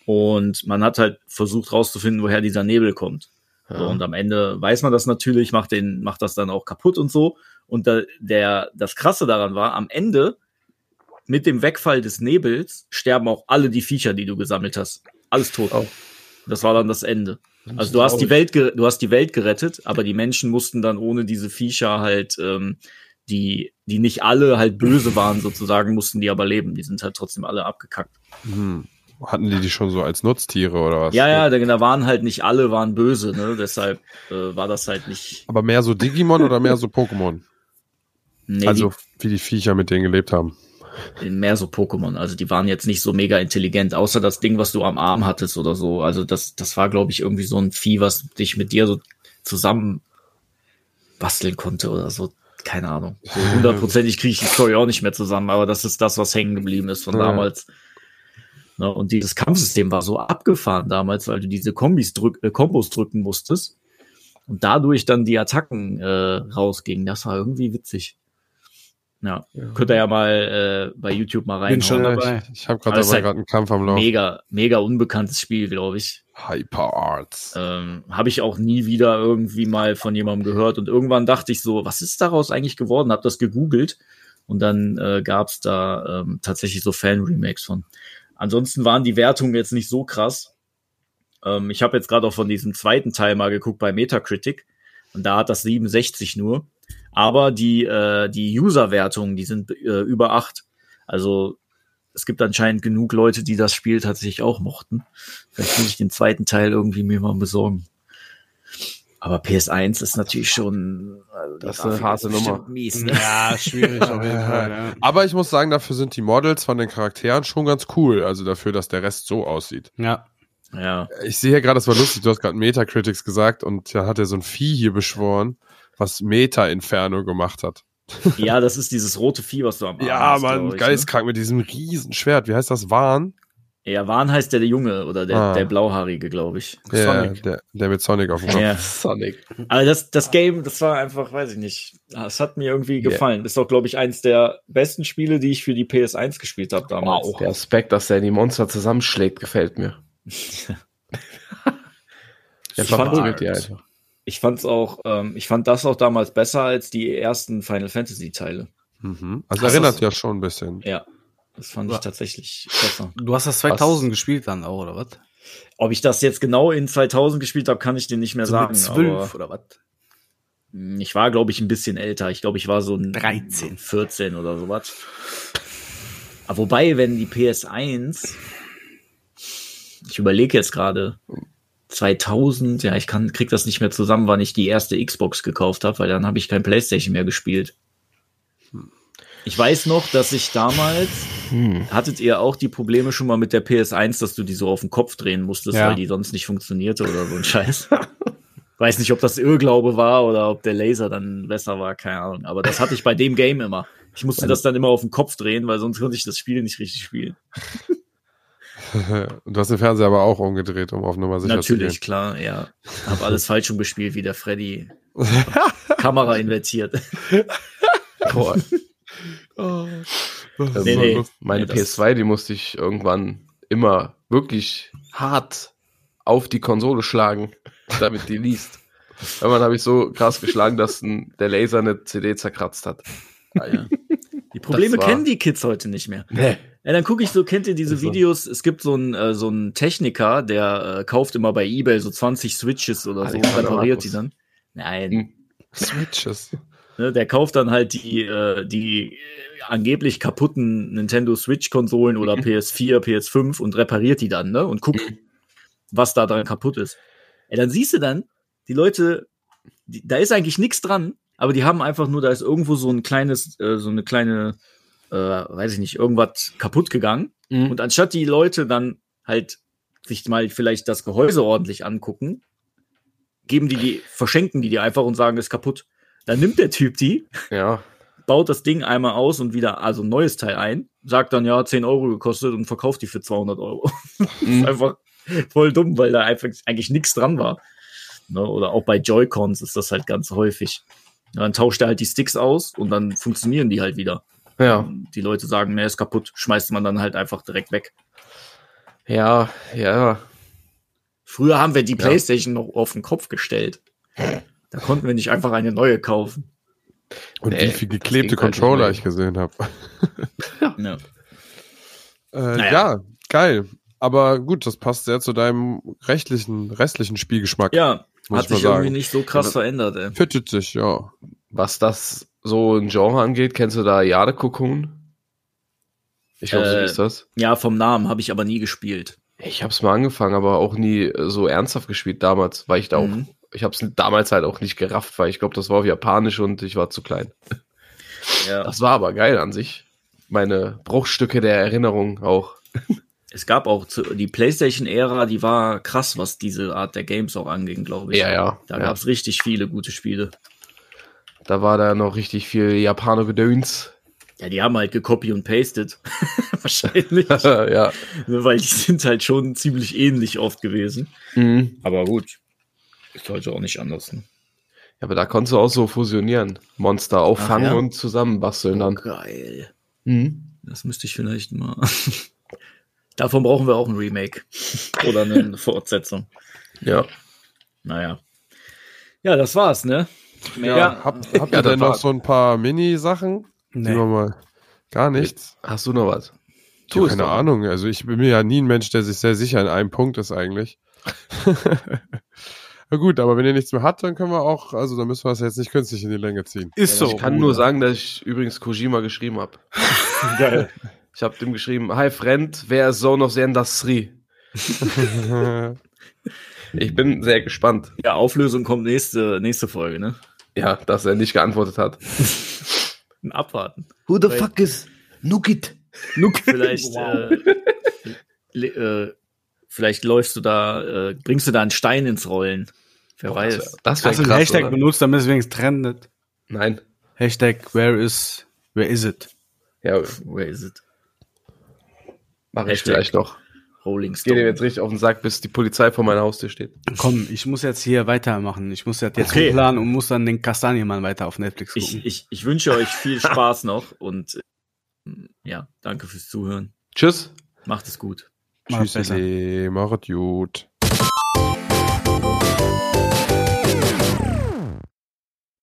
Und man hat halt versucht rauszufinden, woher dieser Nebel kommt. So, und am Ende weiß man das natürlich, macht den, macht das dann auch kaputt und so. Und da, der, das Krasse daran war, am Ende, mit dem Wegfall des Nebels, sterben auch alle die Viecher, die du gesammelt hast. Alles tot. Oh. Das war dann das Ende. Also du hast die Welt, du hast die Welt gerettet, aber die Menschen mussten dann ohne diese Viecher halt, ähm, die, die nicht alle halt böse waren sozusagen, mussten die aber leben. Die sind halt trotzdem alle abgekackt. Hm. Hatten die die schon so als Nutztiere oder was? Ja, ja, da, da waren halt nicht alle waren böse, ne? Deshalb äh, war das halt nicht. Aber mehr so Digimon oder mehr so Pokémon? Nee, also wie die Viecher mit denen gelebt haben. Mehr so Pokémon. Also die waren jetzt nicht so mega intelligent, außer das Ding, was du am Arm hattest oder so. Also das, das war, glaube ich, irgendwie so ein Vieh, was dich mit dir so zusammen basteln konnte oder so. Keine Ahnung. So hundertprozentig kriege ich die Story auch nicht mehr zusammen, aber das ist das, was hängen geblieben ist von Ja. damals. Ne, und dieses Kampfsystem war so abgefahren damals, weil du diese Kombis drück, äh, Kombos drücken musstest und dadurch dann die Attacken äh, rausgingen. Das war irgendwie witzig. Ja, könnt ihr ja mal äh, bei YouTube mal Bin schon dabei. Ich, ich habe gerade dabei halt gerade einen Kampf am Laufen. Mega, mega unbekanntes Spiel, glaube ich. Hyper Arts. Ähm, Habe ich auch nie wieder irgendwie mal von jemandem gehört. Und irgendwann dachte ich so, was ist daraus eigentlich geworden? Hab das gegoogelt und dann äh, gab es da ähm, tatsächlich so Fan-Remakes von. Ansonsten waren die Wertungen jetzt nicht so krass. Ähm, ich habe jetzt gerade auch von diesem zweiten Teil mal geguckt bei Metacritic und da hat das 67 nur. Aber die, äh, die User-Wertungen, die sind äh, über acht. Also es gibt anscheinend genug Leute, die das Spiel tatsächlich auch mochten. Vielleicht muss ich den zweiten Teil irgendwie mir mal besorgen. Aber PS1 ist natürlich schon. Also Das ist eine bestimmt Nummer. Mies, ne? Ja, schwierig auf jeden Fall. Ja. Aber ich muss sagen, dafür sind die Models von den Charakteren schon ganz cool. Also dafür, dass der Rest so aussieht. ja. Ja. Ich sehe hier gerade, das war lustig, du hast gerade Metacritics gesagt und da hat er so ein Vieh hier beschworen, was Meta-Inferno gemacht hat. ja, das ist dieses rote Vieh, was du am Arm Ja, hast, Mann, glaub ich, geistkrank mit diesem riesen Schwert. Wie heißt das? Wahn? Ne? Ja, Wahn heißt der, der Junge oder der, Ah. der Blauhaarige, glaube ich. Ja, Sonic. der, der mit Sonic auf dem Kopf. Ja. Sonic. Aber das, das Game, das war einfach, weiß ich nicht. Es hat mir irgendwie Yeah. gefallen. Ist auch, glaube ich, eins der besten Spiele, die ich für die PS1 gespielt habe damals. Der Aspekt, dass er die Monster zusammenschlägt, gefällt mir. Ich Er fand- verprügelt die einfach. Ich fand's auch, ähm, ich fand das auch damals besser als die ersten Final Fantasy Teile. Mhm. Also Hast erinnert ja schon ein bisschen. Ja. Das fand ich tatsächlich besser. Du hast das 2000 gespielt dann auch, oder was? Ob ich das jetzt genau in 2000 gespielt habe, kann ich dir nicht mehr So sagen. mit 12 aber oder was? ich war, glaube ich, ein bisschen älter. Ich glaube, ich war so ein 13. 14 oder sowas. Aber wobei, wenn die PS1, ich überlege jetzt gerade, 2000, ja, ich kann, krieg das nicht mehr zusammen, wann ich die erste Xbox gekauft habe, weil dann habe ich kein Playstation mehr gespielt. Ich weiß noch, dass ich damals, Hm. hattet ihr auch die Probleme schon mal mit der PS1, dass du die so auf den Kopf drehen musstest, Ja. weil die sonst nicht funktionierte oder so ein Scheiß? Weiß nicht, ob das Irrglaube war oder ob der Laser dann besser war, keine Ahnung. Aber das hatte ich bei dem Game immer. Ich musste das dann immer auf den Kopf drehen, weil sonst konnte ich das Spiel nicht richtig spielen. Und du hast den Fernseher aber auch umgedreht, um auf Nummer sicher Natürlich, zu klar, ja. Hab alles falsch umgespielt, wie der Freddy. Kamera invertiert. Boah, gehen. Nee, nee. meine Nee, das- PS2, die musste ich irgendwann immer wirklich hart auf die Konsole schlagen, damit die liest. Irgendwann habe ich so krass geschlagen, dass ein, der Laser eine CD zerkratzt hat. Ja. Die Probleme war- kennen die Kids heute nicht mehr. Nee. Ja, dann gucke ich so, kennt ihr diese Also. Videos? Es gibt so einen äh, so einen Techniker, der äh, kauft immer bei EBay so 20 Switches oder so und repariert die dann. Nein, Hm. Switches. ne, der kauft dann halt die äh, die äh, angeblich kaputten Nintendo Switch Konsolen oder Mhm. PS4, PS5 und repariert die dann, ne? Und guckt, was da dran kaputt ist. Ja, dann siehst du dann, die Leute, die, da ist eigentlich nichts dran, aber die haben einfach nur, da ist irgendwo so ein kleines, äh, so eine kleine, äh, weiß ich nicht, irgendwas kaputt gegangen. Mhm. Und anstatt die Leute dann halt sich mal vielleicht das Gehäuse ordentlich angucken, geben die die, verschenken die die einfach und sagen, ist kaputt. Dann nimmt der Typ die, Ja, baut das Ding einmal aus und wieder, also ein neues Teil ein, sagt dann, ja, 10 Euro gekostet und verkauft die für 200 Euro. Mhm. ist einfach voll dumm, weil da einfach eigentlich nichts dran war. Ne? Oder auch bei Joy-Cons ist das halt ganz häufig. Ja, dann tauscht er halt die Sticks aus und dann funktionieren die halt wieder. ja, Die Leute sagen, ne, ist kaputt, schmeißt man dann halt einfach direkt weg. ja, ja. Früher haben wir die Ja. Playstation noch auf den Kopf gestellt. Da konnten wir nicht einfach eine neue kaufen. Und Nee, wie viel geklebte halt Controller ich gesehen habe. Ja. Äh, Naja. Ja, geil. Aber gut, das passt sehr zu deinem rechtlichen, restlichen Spielgeschmack. Ja, Muss hat sich irgendwie nicht so krass Ja, verändert, ey. Fittet sich, ja. Was das so ein Genre angeht, kennst du da Jade Cocoon? Ich glaube, so Äh, ist das. Ja, vom Namen habe ich aber nie gespielt. Ich habe es mal angefangen, aber auch nie so ernsthaft gespielt damals, weil ich da Mhm. auch, ich habe es damals halt auch nicht gerafft, weil ich glaube, das war auf Japanisch und ich war zu klein. Ja. Das war aber geil an sich. Meine Bruchstücke der Erinnerung auch. Es gab auch zu, die PlayStation-Ära, die war krass, was diese Art der Games auch anging, glaube ich. Ja, ja. Da ja. gab's richtig viele gute Spiele. Da war da noch richtig viel Japano-Gedöns. Ja, die haben halt gecopy und pasted. Wahrscheinlich. ja. Weil die sind halt schon ziemlich ähnlich oft gewesen. Mhm. Aber gut. Ist heute auch nicht anders. Ne? Ja, aber da konntest du auch so fusionieren. Monster auffangen Ach ja. und zusammenbasteln dann. Geil. Mhm. Das müsste ich vielleicht mal. Davon brauchen wir auch ein Remake. Oder eine Fortsetzung. Ja. Naja. Ja, das war's, ne? ja. Habt, habt Ja, ihr denn noch so ein paar Mini-Sachen? Nee. Mal. Gar nichts? Hast du noch was? Ja, es keine. Ahnung. Also ich bin mir ja nie ein Mensch, der sich sehr sicher in einem Punkt ist eigentlich. Na gut, aber wenn ihr nichts mehr habt, dann können wir auch, also dann müssen wir es jetzt nicht künstlich in die Länge ziehen. Ist so. Ich kann nur sagen, dass ich übrigens Kojima geschrieben habe. Geil. Ich habe dem geschrieben, hi Friend, wer ist Zone of the Industry? Ich bin sehr gespannt. Ja, Auflösung kommt nächste, nächste Folge, ne? Ja, dass er nicht geantwortet hat. Ein Abwarten. Who the fuck is Nugget? Vielleicht, äh, äh, vielleicht läufst du da, äh, bringst du da einen Stein ins Rollen. Wer weiß. Das Hast wäre du einen Hashtag oder? benutzt, damit es wenigstens trendet? Nein. Hashtag where is, where is it? Ja, Where is it? Mache ich vielleicht doch. Rolling Stone. Geh dir jetzt richtig auf den Sack, bis die Polizei vor meiner Haustür steht. Komm, ich muss jetzt hier weitermachen. Ich muss jetzt, jetzt okay. planen und muss dann den Kastanienmann weiter auf Netflix gucken. Ich, ich, ich wünsche euch viel Spaß noch und äh, ja, danke fürs Zuhören. Tschüss. Macht es gut. Tschüss. Macht es gut.